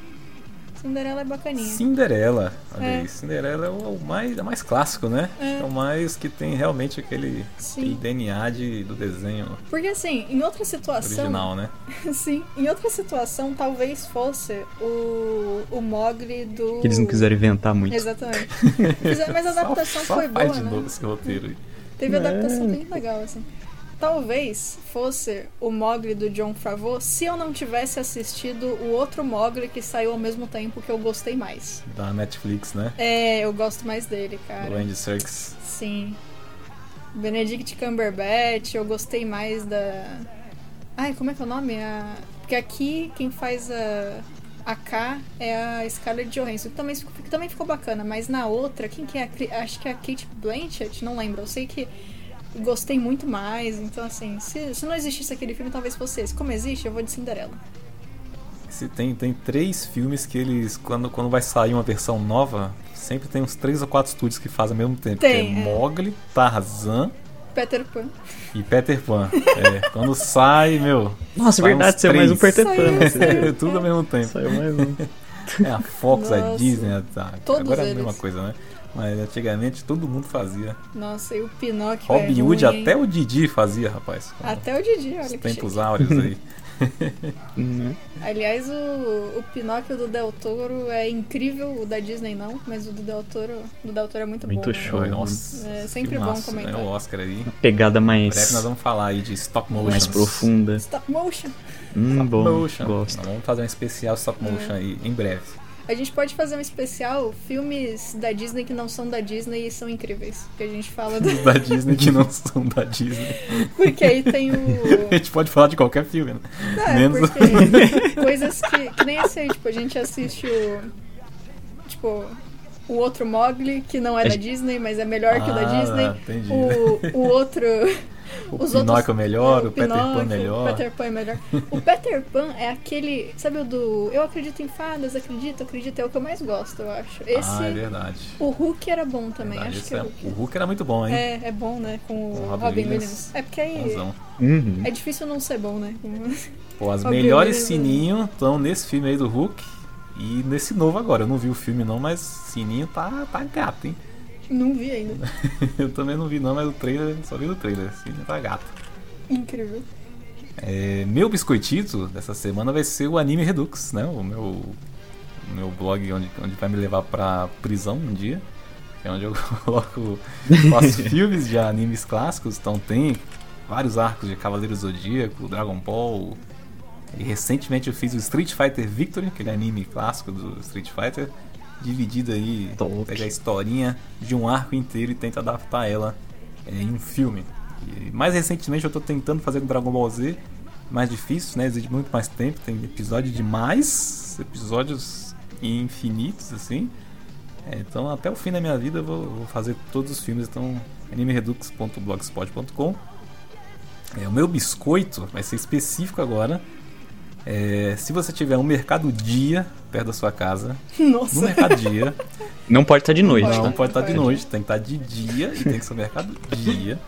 Cinderela é bacaninha. Cinderela. Olha É. aí, Cinderela é o, mais, é mais clássico, né? É. É o mais que tem realmente aquele, aquele DNA de, do desenho Porque assim, em outra situação. original, né? Sim, em outra situação, talvez fosse o, o Mogli do. Que eles não quiseram inventar muito. Exatamente. Mas- a adaptação só, só foi faz boa, de né? novo esse roteiro aí. Teve É. adaptação bem legal, assim. Talvez fosse o Mogli do John Favreau se eu não tivesse assistido o outro Mogli que saiu ao mesmo tempo que eu gostei mais. Da Netflix, né? É, eu gosto mais dele, Do cara. Andy Serkis. Sim. Benedict Cumberbatch, eu gostei mais da. Ai, como é que é o nome? A... Porque aqui quem faz a. A K é a Scarlett Johansson, que também, ficou- que também ficou bacana, mas na outra, quem que é? a Acho que é a Kate Blanchett, não lembro. Eu sei que gostei muito mais, então assim, se, se não existisse aquele filme, talvez fosse esse. Como existe, eu vou de Cinderela. Se tem, tem três filmes que eles, quando, quando vai sair uma versão nova, sempre tem uns três ou quatro estúdios que fazem ao mesmo tempo. Tem, que é é. Mogli, Tarzan Peter Pan. e Peter Pan. É, quando sai, meu. Nossa, sai verdade, saiu mais um. Peter Pan. né? Saiu. Tudo ao mesmo tempo. Saiu mais um. É a Fox, a Nossa. Disney, a, a, Todos agora é a eles. mesma coisa, né? Mas antigamente todo mundo fazia. Nossa, e o Pinóquio. Robin é Hood, ruim, hein? até o Didi fazia, rapaz. Até o Didi, olha Os que tempos chique. áureos aí. Né? Aliás, o, o Pinóquio do Del Toro é incrível, o da Disney não, mas o do Del Toro, do Del Toro é muito, Muito bom. né? show. Foi, nossa. É sempre bom comentar. né? O Oscar aí. Em Pegada breve nós mais, vamos falar aí de stop motion. mais profunda. Stop motion. Hum, bom, motion. gosto. Nós vamos fazer um especial stop motion É. aí em breve. A gente pode fazer um especial filmes da Disney que não são da Disney e são incríveis. Que a gente fala do... da Disney que não são da Disney. Porque aí tem o. A gente pode falar de qualquer filme, né? É Menos- porque coisas que, que nem esse aí, tipo, a gente assiste o. Tipo, o outro Mogli, que não é da Disney, mas é melhor que o da Ah, Disney. entendi. O, o outro. O Os Pinóquio outros, é melhor, é, o Peter Pan melhor. O Peter Pan é melhor. O Peter Pan é aquele. Sabe o do. Eu acredito em fadas, acredito, acredito. É o que eu mais gosto, eu acho. Esse. Ah, é verdade. o Hulk era bom também, Verdade, acho que é é- o Hulk. O Hulk era muito bom, hein? É, é bom, né? Com o Com o Robin Robin, Williams. Williams. É porque aí. Uhum. É difícil não ser bom, né? Pô, as Robin melhores Williams. sininho estão nesse filme aí do Hulk e nesse novo agora. Eu não vi o filme não, mas sininho tá, tá gato, hein? Não vi ainda. Eu também não vi não, mas o trailer, só vi no trailer. Sininho tá gato. Incrível. É, meu biscoitito dessa semana vai ser o Anime Redux, né? O meu, o meu blog onde, onde vai me levar pra prisão um dia. Que é onde eu coloco faço filmes de animes clássicos. Então tem vários arcos de Cavaleiro Zodíaco, Dragon Ball. E recentemente eu fiz o Street Fighter Victory, aquele anime clássico do Street Fighter. Dividido aí, Top. pega a historinha de um arco inteiro e tenta adaptar ela é, em um filme. E mais recentemente eu tô tentando fazer com Dragon Ball Z, mais difícil, né? Exige muito mais tempo, tem episódio demais, episódios infinitos, assim. É, então até o fim da minha vida eu vou, vou fazer todos os filmes, então animeredux.blogspot.com. É, o meu biscoito vai ser específico agora. É, se você tiver um mercado dia perto da sua casa, no Nossa. mercado dia, Não pode estar de noite, não tá? pode estar de noite, tem que estar de dia e tem que ser um mercado dia.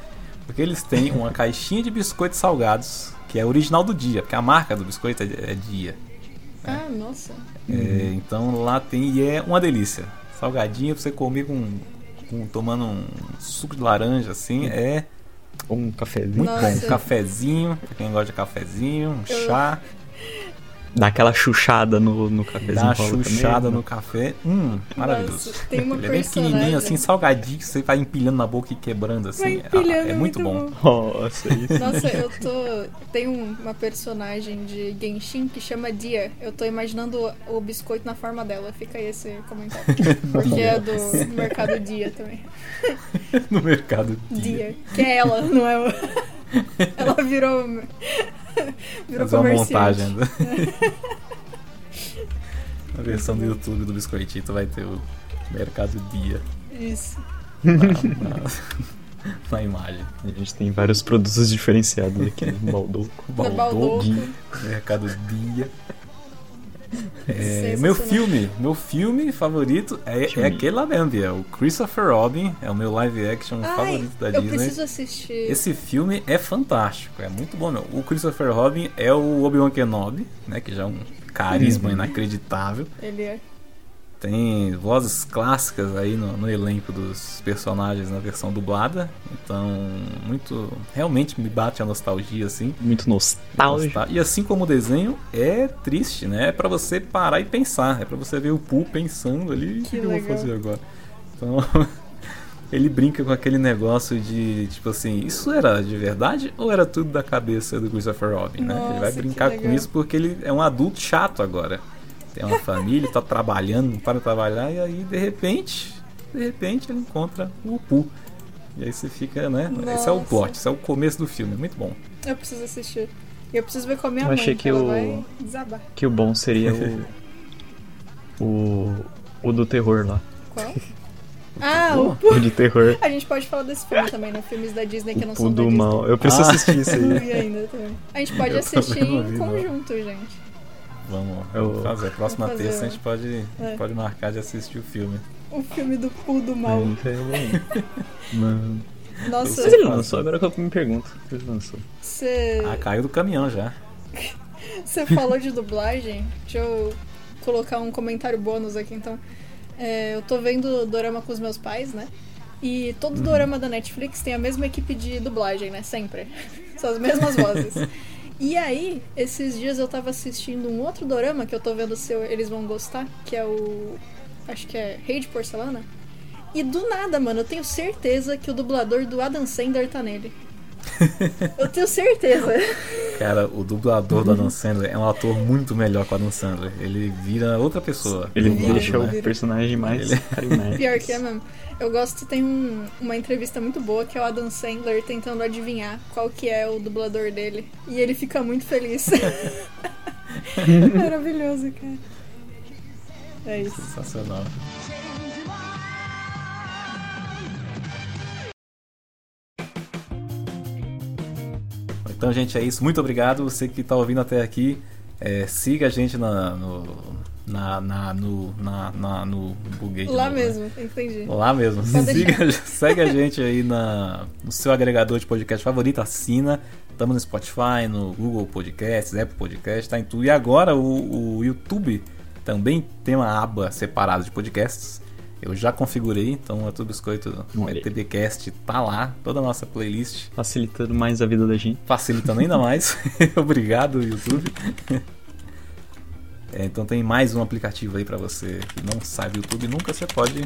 Porque eles têm uma caixinha de biscoitos salgados, que é original do dia, porque a marca do biscoito é, é dia. Ah, nossa. É, então lá tem e é uma delícia. Salgadinho pra você comer com, com- tomando um suco de laranja assim, é Um cafezinho. muito Nossa. bom. Um cafezinho, pra quem gosta de cafezinho, um Eu- chá, Dá aquela chuchada no, no cafezinho. dá uma chuchada também, no café. Hum, maravilhoso. Nossa, tem uma Ele é bem pequenininho, assim, salgadinho, que você vai empilhando na boca e quebrando, assim. Vai É- empilhando, é, muito bom. né? Nossa, isso. Nossa, eu tô. Tem um- uma personagem de Genshin que chama Dia. Eu tô imaginando o, biscoito na forma dela. Fica aí esse comentário. Porque é do mercado Dia também. no mercado dia. Dia. Que é ela, não é o. Ela virou. Virou Fazer uma montagem. ainda. A versão do YouTube do Biscoitito vai ter o mercado dia Isso. na, na- na imagem. A gente tem vários produtos diferenciados aqui no Baldoco. Na Baldoco. Mercado dia. É, meu filme, meu filme favorito é, é aquele lá mesmo, Bia, o Christopher Robin, é o meu live action Ai, favorito da eu Disney. preciso assistir. Esse filme é fantástico, é muito bom, meu. O Christopher Robin é o Obi-Wan Kenobi, né, que já é um carisma inacreditável. Ele é. Tem vozes clássicas aí no, no elenco dos personagens na versão dublada, então muito realmente me bate a nostalgia assim. Muito nostálgico. E assim como o desenho é triste, né? É pra você parar e pensar, é pra você ver o Pooh pensando ali, o que, Que eu vou fazer agora? Então, ele brinca com aquele negócio de, tipo assim, isso era de verdade ou era tudo da cabeça do Christopher Robin, né? Ele vai Nossa, brincar com isso porque ele é um adulto chato agora. Tem uma família, tá trabalhando, não para de trabalhar e aí de repente, de repente ele encontra o Pooh. E aí você fica, né? Esse é o Nossa. plot, esse é o começo do filme, é muito bom. Eu preciso assistir. E eu preciso ver com a minha Eu mãe. achei que ela o-. Que o bom seria o. O. O do terror lá. Qual? Ah, o O de terror. A gente pode falar desse filme também, né? Filmes da Disney que não O são da do Disney. mal. Eu preciso Ah. assistir isso Não aí. vi ainda também. A gente pode Eu assistir não em não. conjunto, gente. Vamos, vamos fazer. Próxima Vamos fazer, terça a gente pode, é. pode marcar de assistir o filme. O filme do Poo do Mal. Mano. Nossa, ele lançou, agora que eu me pergunto. Ele lançou. você Ah, caiu do caminhão já. você falou de dublagem. Deixa eu colocar um comentário bônus aqui, então. É, eu tô vendo Dorama com os meus pais, né? E todo Dorama da Netflix tem a mesma equipe de dublagem, né? Sempre. São as mesmas vozes. E aí, esses dias eu tava assistindo um outro dorama que eu tô vendo se eles vão gostar, que é o. Acho que é Rei de Porcelana. E do nada, mano, eu tenho certeza que o dublador do Adam Sandler tá nele. Eu tenho certeza. Cara, o dublador do Adam Sandler é um ator muito melhor que o Adam Sandler. Ele vira outra pessoa. Ele Dublado, deixa né? o personagem mais Ele- carismático. Pior que é mesmo. Eu gosto, tem um- uma entrevista muito boa que é o Adam Sandler tentando adivinhar qual que é o dublador dele. E ele fica muito feliz. Maravilhoso, cara. É isso. Sensacional. Então, gente, é isso. Muito obrigado. Você que está ouvindo até aqui, é, siga a gente na, no, na, na, no, na, na- no buguei Lá novo, né? mesmo, entendi. Lá mesmo. Siga, segue a gente aí na, no seu agregador de podcast favorito, assina. Estamos no Spotify, no Google Podcasts, Apple Podcasts, tá em tudo. E agora o, o YouTube também tem uma aba separada de podcasts. Eu já configurei, então o YouTube Biscoito Olha aí. TBcast tá lá, toda a nossa playlist, Facilitando mais a vida da gente. facilitando ainda mais. Obrigado, YouTube. É, então tem mais um aplicativo aí pra você que não sabe o YouTube nunca, você pode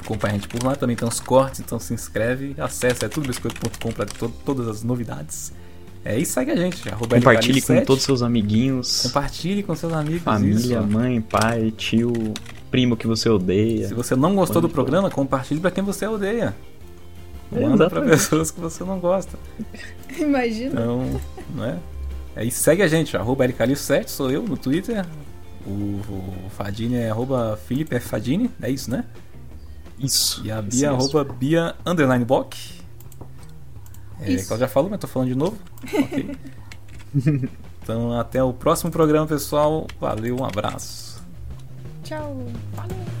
acompanhar a gente por lá. Também tem os cortes, então se inscreve, acessa é tudobiscoito.com para todas as novidades. É, e segue a gente, arroba Compartilhe com LKL7. todos os seus amiguinhos, Compartilhe com seus amigos. família, isso. mãe, pai, tio, primo que você odeia. Se você não gostou do for. programa, compartilhe pra quem você odeia. Manda pra Exatamente. pessoas que você não gosta. Imagina. Então, não é? Aí segue a gente, arroba LKL7, sou eu no Twitter. O, o Fadini é arroba Felipe F. Fadini, é isso, né? Isso. E a Bia, mesmo. arroba Bia underline Bock. É, Isso. que ela já falou, mas tô falando de novo. Ok. então até o próximo programa, pessoal. Valeu, um abraço. Tchau. Falou.